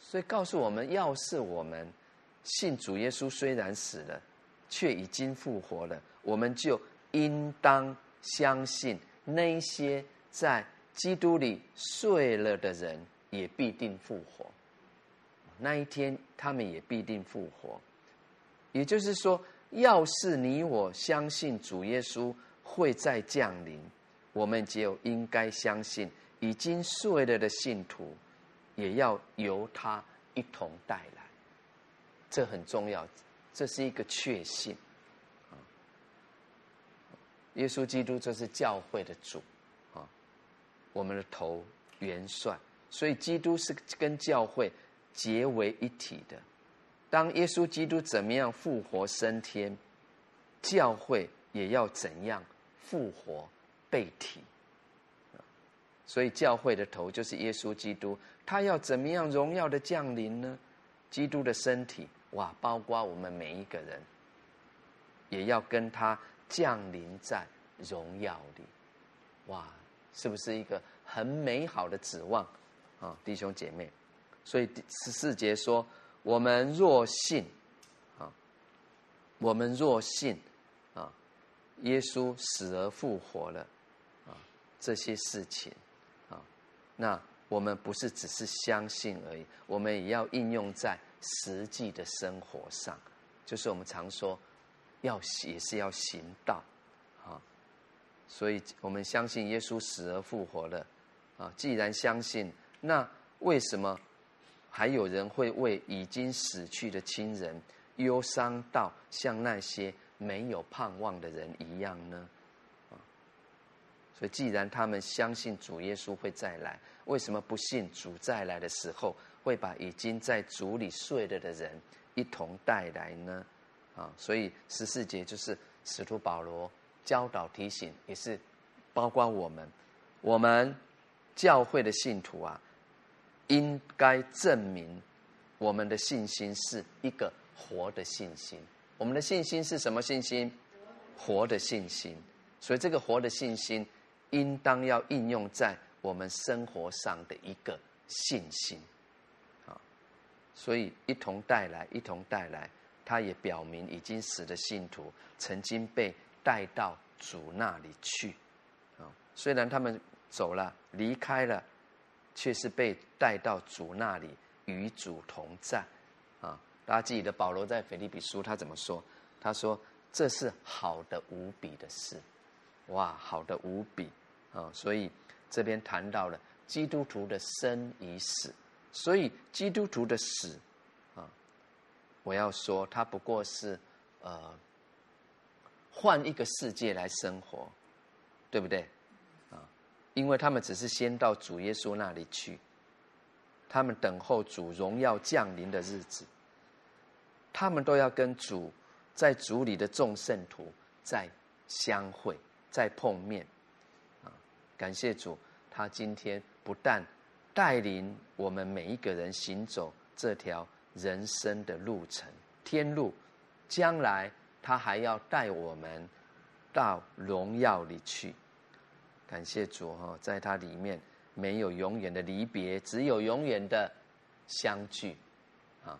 所以告诉我们，要是我们信主耶稣虽然死了，却已经复活了，我们就应当。相信那些在基督里睡了的人也必定复活，那一天他们也必定复活。也就是说，要是你我相信主耶稣会再降临，我们就应该相信已经睡了的信徒也要由他一同带来。这很重要，这是一个确信。耶稣基督就是教会的主，啊，我们的头元帅，所以基督是跟教会结为一体的。当耶稣基督怎么样复活升天，教会也要怎样复活被提。所以教会的头就是耶稣基督，他要怎么样荣耀的降临呢？基督的身体，哇，包括我们每一个人，也要跟他。降临在荣耀里，哇，是不是一个很美好的指望啊，弟兄姐妹？所以第十四节说：“我们若信，啊，我们若信，啊，耶稣死而复活了，啊，这些事情，啊，那我们不是只是相信而已，我们也要应用在实际的生活上，就是我们常说。”要也是要行道，啊，所以我们相信耶稣死而复活了，啊，既然相信，那为什么还有人会为已经死去的亲人忧伤到像那些没有盼望的人一样呢？啊，所以既然他们相信主耶稣会再来，为什么不信主再来的时候会把已经在主里睡了的人一同带来呢？啊，所以十四节就是使徒保罗教导提醒，也是包括我们。我们教会的信徒啊，应该证明我们的信心是一个活的信心。我们的信心是什么信心？活的信心。所以这个活的信心，应当要应用在我们生活上的一个信心。啊，所以一同带来，一同带来。他也表明，已经死的信徒曾经被带到主那里去。啊，虽然他们走了，离开了，却是被带到主那里，与主同在。啊，大家记得保罗在腓立比书他怎么说？他说：“这是好的无比的事。”哇，好的无比啊！所以这边谈到了基督徒的生与死，所以基督徒的死啊。我要说，他不过是，呃，换一个世界来生活，对不对？因为他们只是先到主耶稣那里去，他们等候主荣耀降临的日子，他们都要跟主在主里的众圣徒再相会、再碰面。啊，感谢主，他今天不但带领我们每一个人行走这条。人生的路程，天路，将来他还要带我们到荣耀里去。感谢主哈，在他里面没有永远的离别，只有永远的相聚啊！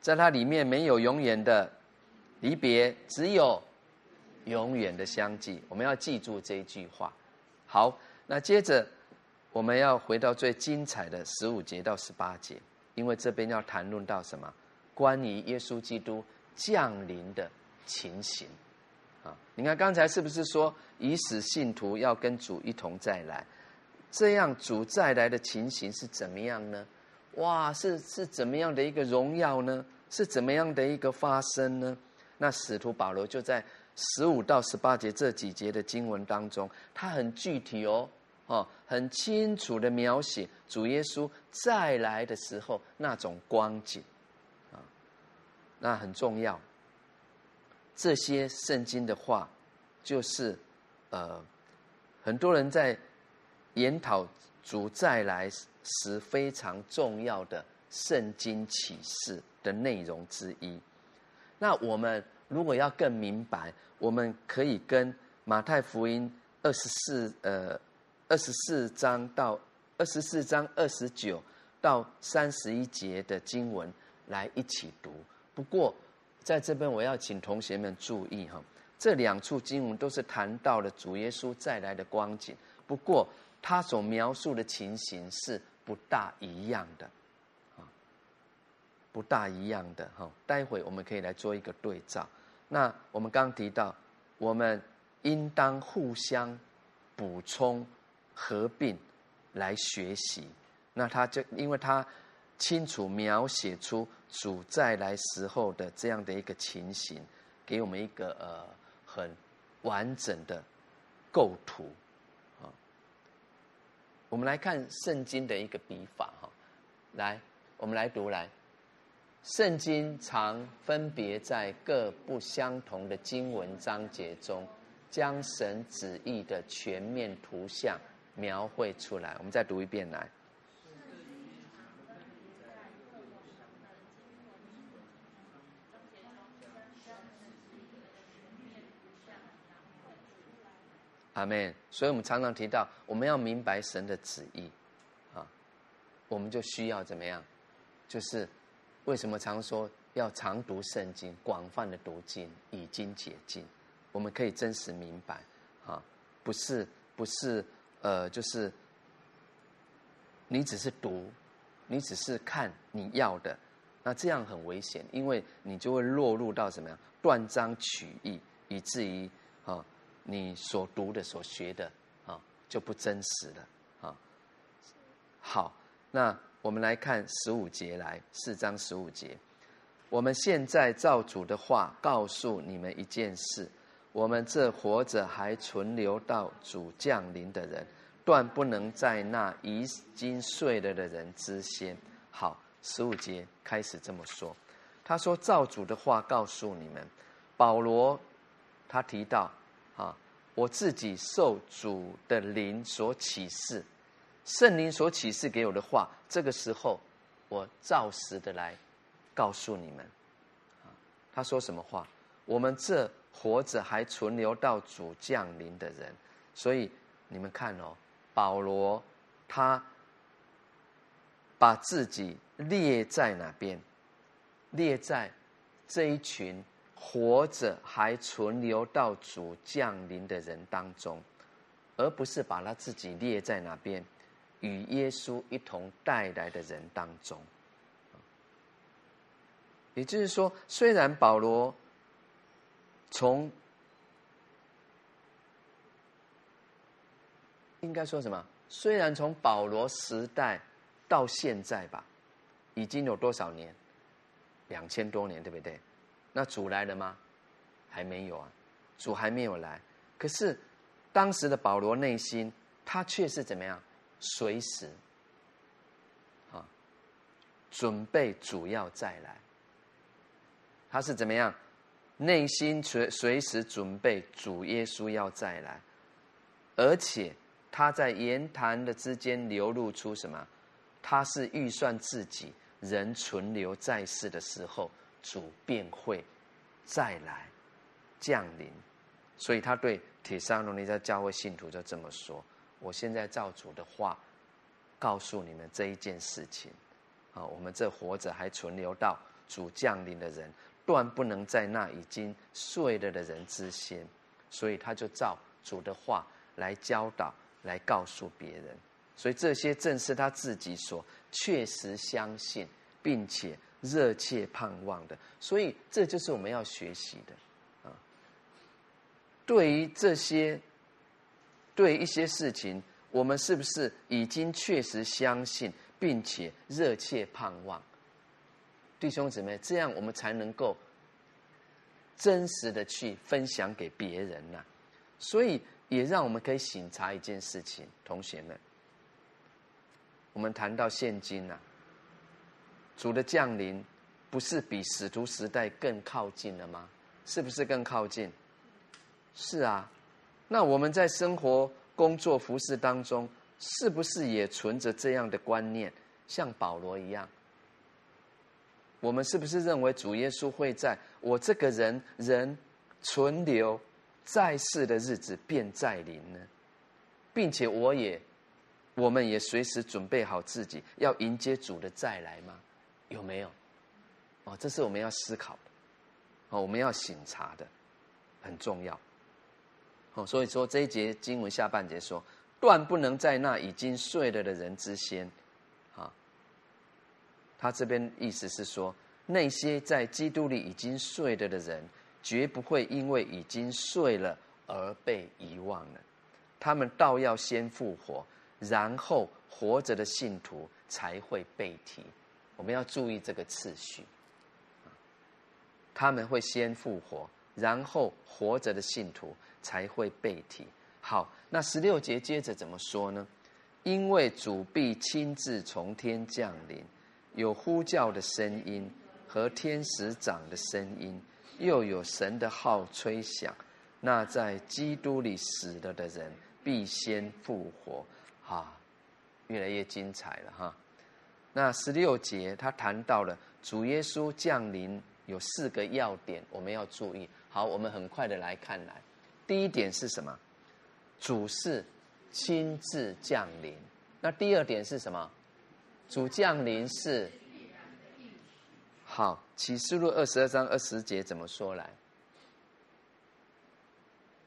在他里面没有永远的离别，只有永远的相聚。我们要记住这一句话。好，那接着我们要回到最精彩的十五节到十八节。因为这边要谈论到什么？关于耶稣基督降临的情形啊！你看刚才是不是说已死信徒要跟主一同再来？这样主再来的情形是怎么样呢？哇，是是怎么样的一个荣耀呢？是怎么样的一个发生呢？那使徒保罗就在十五到十八节这几节的经文当中，他很具体哦。哦，很清楚的描写主耶稣再来的时候那种光景，啊，那很重要。这些圣经的话，就是呃，很多人在研讨主再来时非常重要的圣经启示的内容之一。那我们如果要更明白，我们可以跟马太福音二十四呃。二十四章到二十四章二十九到三十一节的经文来一起读。不过，在这边我要请同学们注意哈，这两处经文都是谈到了主耶稣再来的光景。不过，他所描述的情形是不大一样的，啊，不大一样的哈。待会我们可以来做一个对照。那我们刚提到，我们应当互相补充。合并来学习，那他就因为他清楚描写出主再来时候的这样的一个情形，给我们一个呃很完整的构图啊。我们来看圣经的一个笔法哈，来，我们来读来。圣经常分别在各不相同的经文章节中，将神旨意的全面图像。描绘出来，我们再读一遍来。阿门。所以，我们常常提到，我们要明白神的旨意，啊，我们就需要怎么样？就是为什么常说要常读圣经，广泛的读经，以经解经。我们可以真实明白，啊，不是，不是。呃，就是你只是读，你只是看你要的，那这样很危险，因为你就会落入到什么样断章取义，以至于啊，你所读的、所学的啊就不真实了啊。好，那我们来看十五节来，四章十五节，我们现在照主的话告诉你们一件事。我们这活着还存留到主降临的人，断不能在那已经睡了的人之先。好，十五节开始这么说。他说：“照主的话告诉你们，保罗他提到，我自己受主的灵所启示，圣灵所启示给我的话，这个时候我照实的来告诉你们。他说什么话？我们这活着还存留到主降临的人，所以你们看哦，保罗他把自己列在哪边？列在这一群活着还存留到主降临的人当中，而不是把他自己列在哪边？与耶稣一同带来的人当中。也就是说，虽然保罗从应该说什么？虽然从保罗时代到现在吧，已经有多少年？两千多年，对不对？那主来了吗？还没有啊，主还没有来。可是当时的保罗内心，他却是怎么样？随时啊，准备主要再来。他是怎么样？内心随随时准备主耶稣要再来，而且他在言谈的之间流露出什么？他是预算自己人存留在世的时候，主便会再来降临。所以他对帖撒罗尼在教会信徒就这么说：“我现在照主的话告诉你们这一件事情啊，我们这活着还存留到主降临的人。”断不能在那已经睡了的人之先，所以他就照主的话来教导，来告诉别人。所以这些正是他自己所确实相信，并且热切盼望的。所以这就是我们要学习的啊。对于这些，对一些事情，我们是不是已经确实相信，并且热切盼望？弟兄姊妹，这样我们才能够真实的去分享给别人呢、所以也让我们可以省察一件事情，同学们，我们谈到现今呐、啊，主的降临不是比使徒时代更靠近了吗？是不是更靠近？是啊。那我们在生活、工作、服事当中，是不是也存着这样的观念，像保罗一样？我们是不是认为主耶稣会在我这个人人存留在世的日子便再临呢？并且我也，我们也随时准备好自己要迎接主的再来吗？有没有？哦，这是我们要思考的，哦，我们要醒察的，很重要。哦，所以说这一节经文下半节说，断不能在那已经睡了的人之先。啊他这边意思是说，那些在基督里已经睡了的人，绝不会因为已经睡了而被遗忘了。他们倒要先复活，然后活着的信徒才会被提。我们要注意这个次序。他们会先复活，然后活着的信徒才会被提。好，那十六节接着怎么说呢？因为主必亲自从天降临。有呼叫的声音和天使长的声音，又有神的号吹响。那在基督里死了的人必先复活。哈，越来越精彩了哈。那十六节他谈到了主耶稣降临有四个要点，我们要注意。好，我们很快的来看来。第一点是什么？主是亲自降临。那第二点是什么？主降临是好，启示录二十二章二十节怎么说来？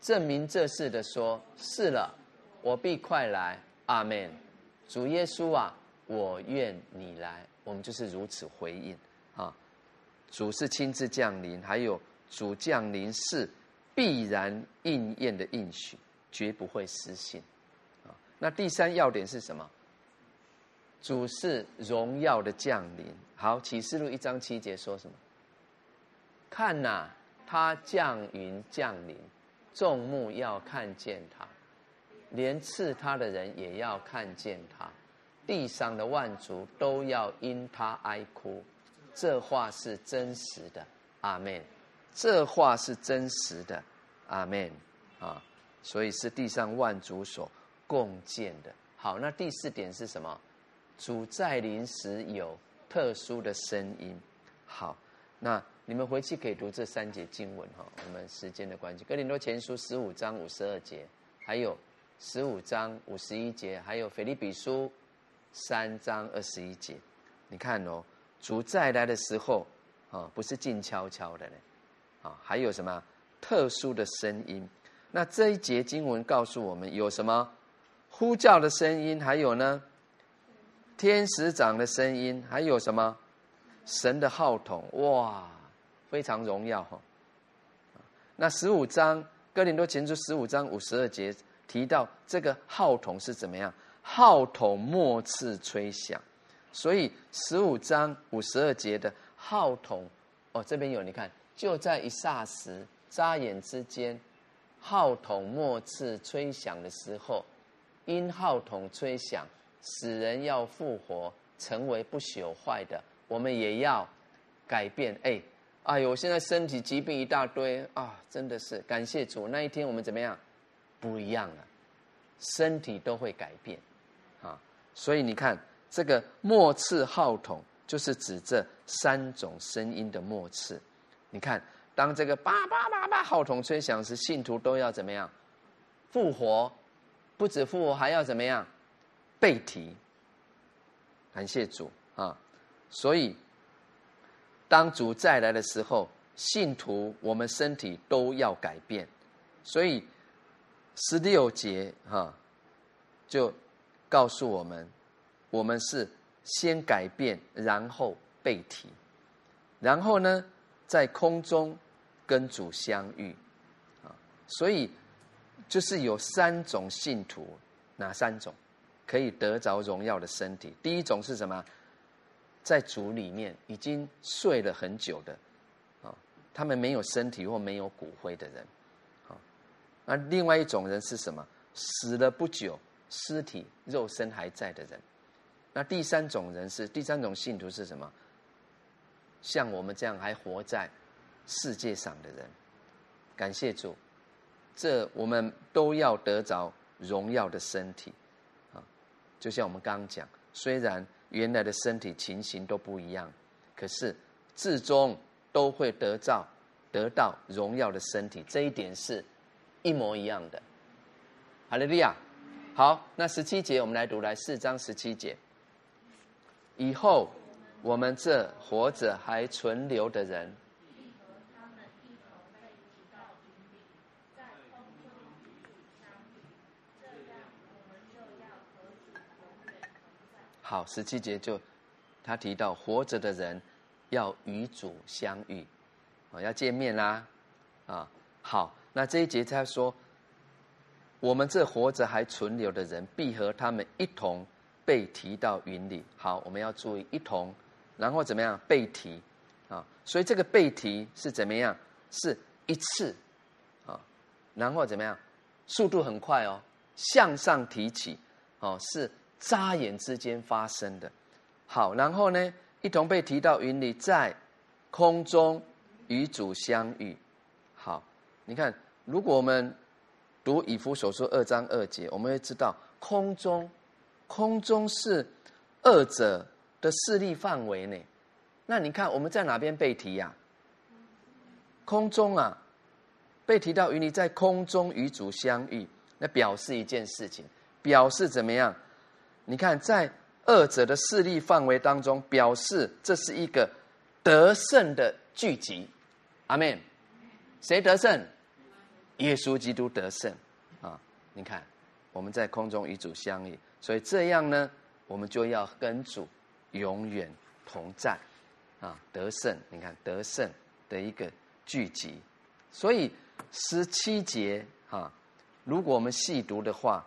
证明这事的说，是了，我必快来，阿门。主耶稣啊，我愿你来，我们就是如此回应啊。主是亲自降临，还有主降临是必然应验的应许，绝不会失信啊。那第三要点是什么？主是荣耀的降临。好，启示录一章七节说什么？看呐、他降云降临，众目要看见他，连刺他的人也要看见他，地上的万族都要因他哀哭。这话是真实的，阿门。这话是真实的，阿门。啊，所以是地上万族所共建的。好，那第四点是什么？主再临时有特殊的声音。好，那你们回去可以读这三节经文哈。我们时间的关系，哥林多前书十五章五十二节，还有十五章五十一节，还有腓立比书三章二十一节。你看哦，主再来的时候啊，不是静悄悄的呢，啊，还有什么特殊的声音？那这一节经文告诉我们有什么？呼叫的声音，还有呢，天使长的声音，还有什么？神的号筒，哇，非常荣耀哈。那十五章哥林多前书十五章五十二节提到这个号筒是怎么样？号筒末次吹响，所以十五章五十二节的号筒，哦，这边有你看，就在一霎时、眨眼之间，号筒末次吹响的时候。因号筒吹响，使人要复活，成为不朽坏的。我们也要改变。哎，哎呦，我现在身体疾病一大堆啊，真的是感谢主。那一天我们怎么样？不一样了，身体都会改变。所以你看，这个末次号筒就是指这三种声音的末次。你看，当这个叭叭叭叭号筒吹响时，信徒都要怎么样？复活。不止复活，还要怎么样？被提。感谢主啊！所以，当主再来的时候，信徒我们身体都要改变。所以十六节哈，就告诉我们，我们是先改变，然后被提，然后呢，在空中跟主相遇啊！所以。就是有三种信徒，哪三种可以得着荣耀的身体？第一种是什么？在主里面已经睡了很久的，啊，他们没有身体或没有骨灰的人，啊，那另外一种人是什么？死了不久，尸体肉身还在的人。那第三种人是第三种信徒是什么？像我们这样还活在世界上的人。感谢主。这我们都要得着荣耀的身体，啊，就像我们刚刚讲，虽然原来的身体情形都不一样，可是至终都会得到得到荣耀的身体，这一点是一模一样的。哈利路亚。好，那十七节我们来读来四章十七节，以后我们这活着还存留的人。好，十七节就他提到活着的人要与主相遇，啊，要见面啦，啊，好，那这一节他说，我们这活着还存留的人，必和他们一同被提到云里。好，我们要注意一同，然后怎么样被提啊？所以这个被提是怎么样？是一次啊，然后怎么样？速度很快哦，向上提起哦，是。眨眼之间发生的，好，然后呢，一同被提到云里，在空中与主相遇。好，你看，如果我们读以弗所书二章二节，我们会知道空中，空中是恶者的势力范围内。那你看我们在哪边被提呀？空中啊，被提到与你，在空中与主相遇，那表示一件事情，表示怎么样？你看，在恶者的势力范围当中，表示这是一个得胜的聚集。阿门。谁得胜？耶稣基督得胜啊！你看，我们在空中与主相遇，所以这样呢，我们就要跟主永远同在啊！得胜，你看得胜的一个聚集。所以十七节啊，如果我们细读的话。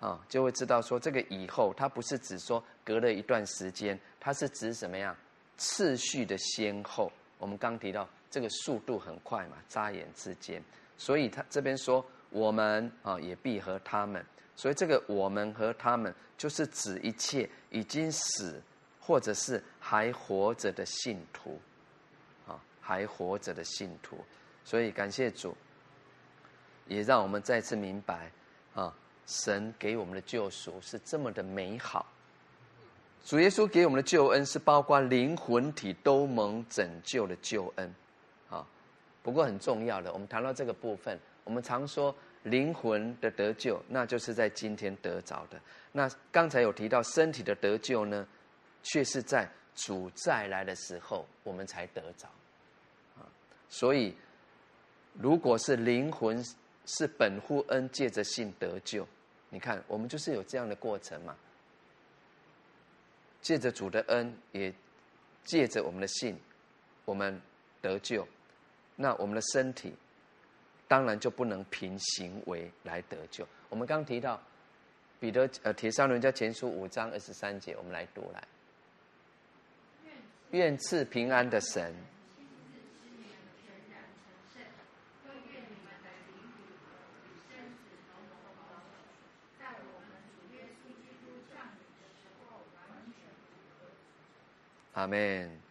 啊，就会知道说这个以后，它不是只说隔了一段时间，它是指什么样次序的先后。我们刚提到这个速度很快嘛，眨眼之间，所以他这边说我们啊也必和他们，所以这个我们和他们就是指一切已经死或者是还活着的信徒，啊还活着的信徒，所以感谢主，也让我们再次明白啊。神给我们的救赎是这么的美好。主耶稣给我们的救恩是包括灵魂体都蒙拯救的救恩，不过很重要的，我们谈到这个部分，我们常说灵魂的得救，那就是在今天得着的。那刚才有提到身体的得救呢，却是在主再来的时候，我们才得着。啊，所以如果是灵魂是本乎恩，借着信得救，你看我们就是有这样的过程嘛。借着主的恩，也借着我们的信，我们得救。那我们的身体，当然就不能凭行为来得救。我们刚提到彼得呃，铁上人家前书五章二十三节，我们来读来。愿赐平安的神。阿门。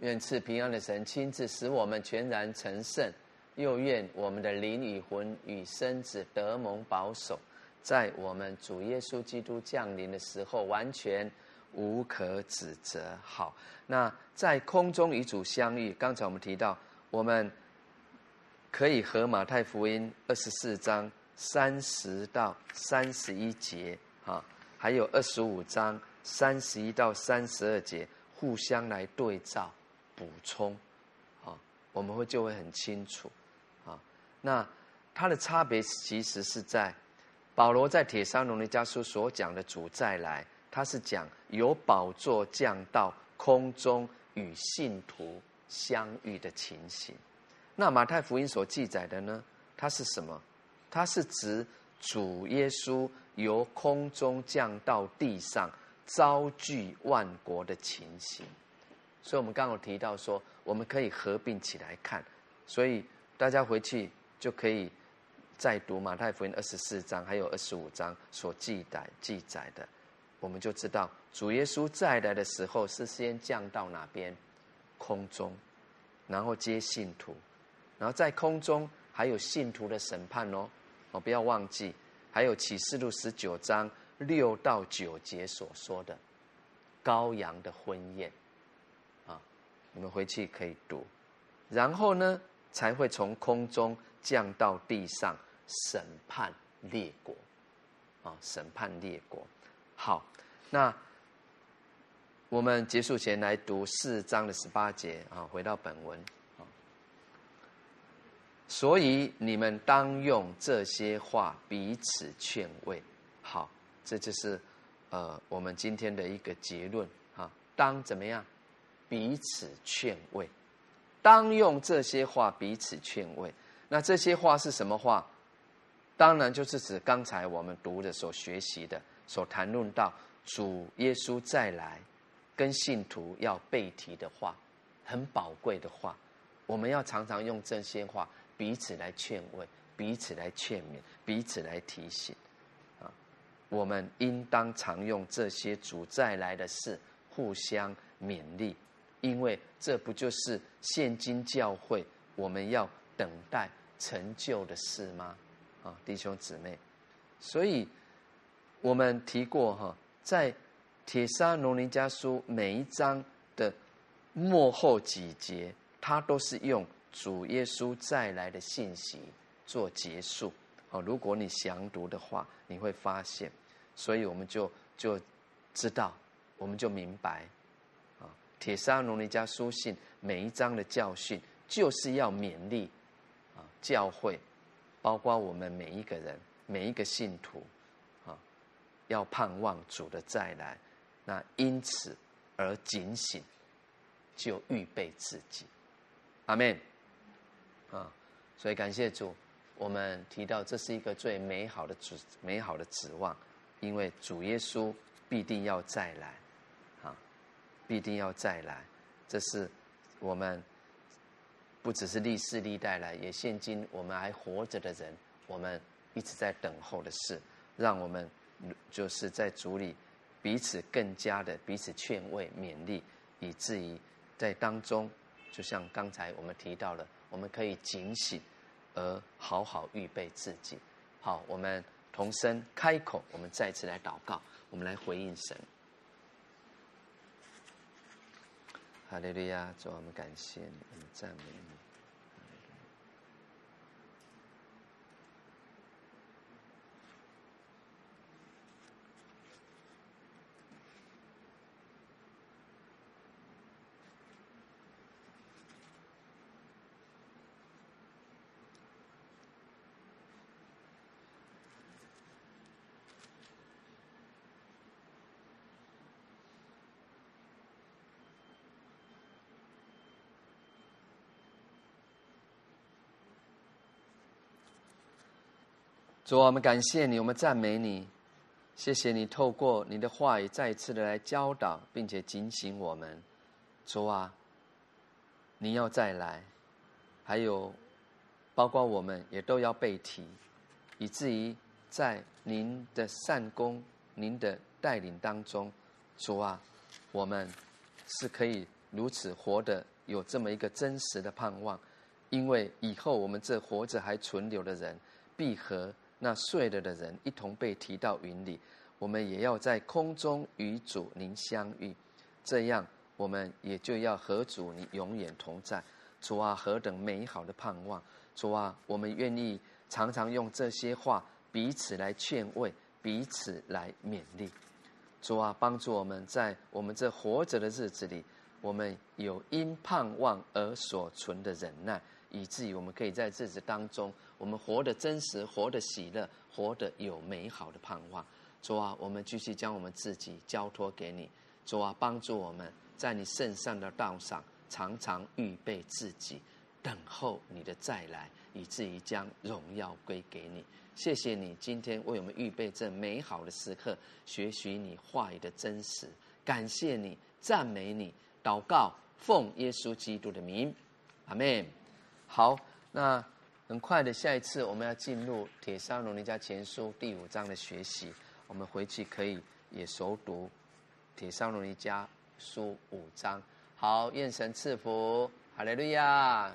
愿赐平安的神亲自使我们全然成圣，又愿我们的灵与魂与身子得蒙保守，在我们主耶稣基督降临的时候完全无可指责。好，那在空中与主相遇。刚才我们提到，我们可以和马太福音二十四章三十到三十一节，啊，还有二十五章。三十一到三十二节互相来对照补充，啊，我们会就会很清楚，啊，那它的差别其实是在保罗在帖撒罗尼家书所讲的主再来，他是讲由宝座降到空中与信徒相遇的情形。那马太福音所记载的呢？它是什么？它是指主耶稣由空中降到地上。召聚万国的情形，所以我们刚刚提到说，我们可以合并起来看，所以大家回去就可以再读马太福音二十四章还有二十五章所记载记载的，我们就知道主耶稣再来的时候是先降到哪边？空中，然后接信徒，然后在空中还有信徒的审判哦，哦不要忘记，还有启示录十九章。六到九节所说的羔羊的婚宴，你们回去可以读，然后呢，才会从空中降到地上审判列国，啊，审判列国。好，那我们结束前来读四章的十八节啊，回到本文啊，所以你们当用这些话彼此劝慰，好。这就是，呃，我们今天的一个结论啊。当怎么样？彼此劝慰，当用这些话彼此劝慰。那这些话是什么话？当然就是指刚才我们读的、所学习的、所谈论到主耶稣再来，跟信徒要背提的话，很宝贵的话。我们要常常用这些话彼此来劝慰，彼此来劝勉，彼此来提醒。啊我们应当常用这些主再来的事互相勉励，因为这不就是现今教会我们要等待成就的事吗？啊，弟兄姊妹，所以我们提过哈，在铁砂罗尼迦书每一章的末后几节，它都是用主耶稣再来的信息做结束。哦，如果你详读的话，你会发现。所以我们就就知道，我们就明白，啊，帖撒罗尼迦书信每一章的教训，就是要勉励啊教会，包括我们每一个人，每一个信徒，啊，要盼望主的再来，那因此而警醒，就预备自己，阿门，啊，所以感谢主，我们提到这是一个最美好的指美好的指望。因为主耶稣必定要再来，必定要再来，这是我们不只是历世历代来，也现今我们还活着的人，我们一直在等候的事，让我们就是在主里彼此更加的彼此劝慰勉励，以至于在当中，就像刚才我们提到了，我们可以警醒而好好预备自己。好，我们。同声开口，我们再次来祷告，我们来回应神。哈利路亚，主，我们感谢你，我们赞美你。主啊，我们感谢你，我们赞美你，谢谢你透过你的话语再一次的来教导，并且警醒我们。主啊，你要再来，还有包括我们也都要被提，以至于在您的善工、您的带领当中，主啊，我们是可以如此活的，有这么一个真实的盼望，因为以后我们这活着还存留的人，必和。那睡了的人一同被提到云里，我们也要在空中与主您相遇，这样我们也就要和主你永远同在。主啊，何等美好的盼望！主啊，我们愿意常常用这些话彼此来劝慰，彼此来勉励。主啊，帮助我们在我们这活着的日子里，我们有因盼望而所存的忍耐。以至于我们可以在日子当中，我们活得真实，活得喜乐，活得有美好的盼望。主啊，我们继续将我们自己交托给你。主啊，帮助我们在你圣上的道上常常预备自己，等候你的再来，以至于将荣耀归给你。谢谢你今天为我们预备这美好的时刻，学习你话语的真实。感谢你，赞美你，祷告，奉耶稣基督的名，阿门。好，那很快的，下一次我们要进入《帖撒罗尼迦前书》第五章的学习。我们回去可以也熟读《帖撒罗尼迦书》五章。好，愿神赐福，哈利路亚。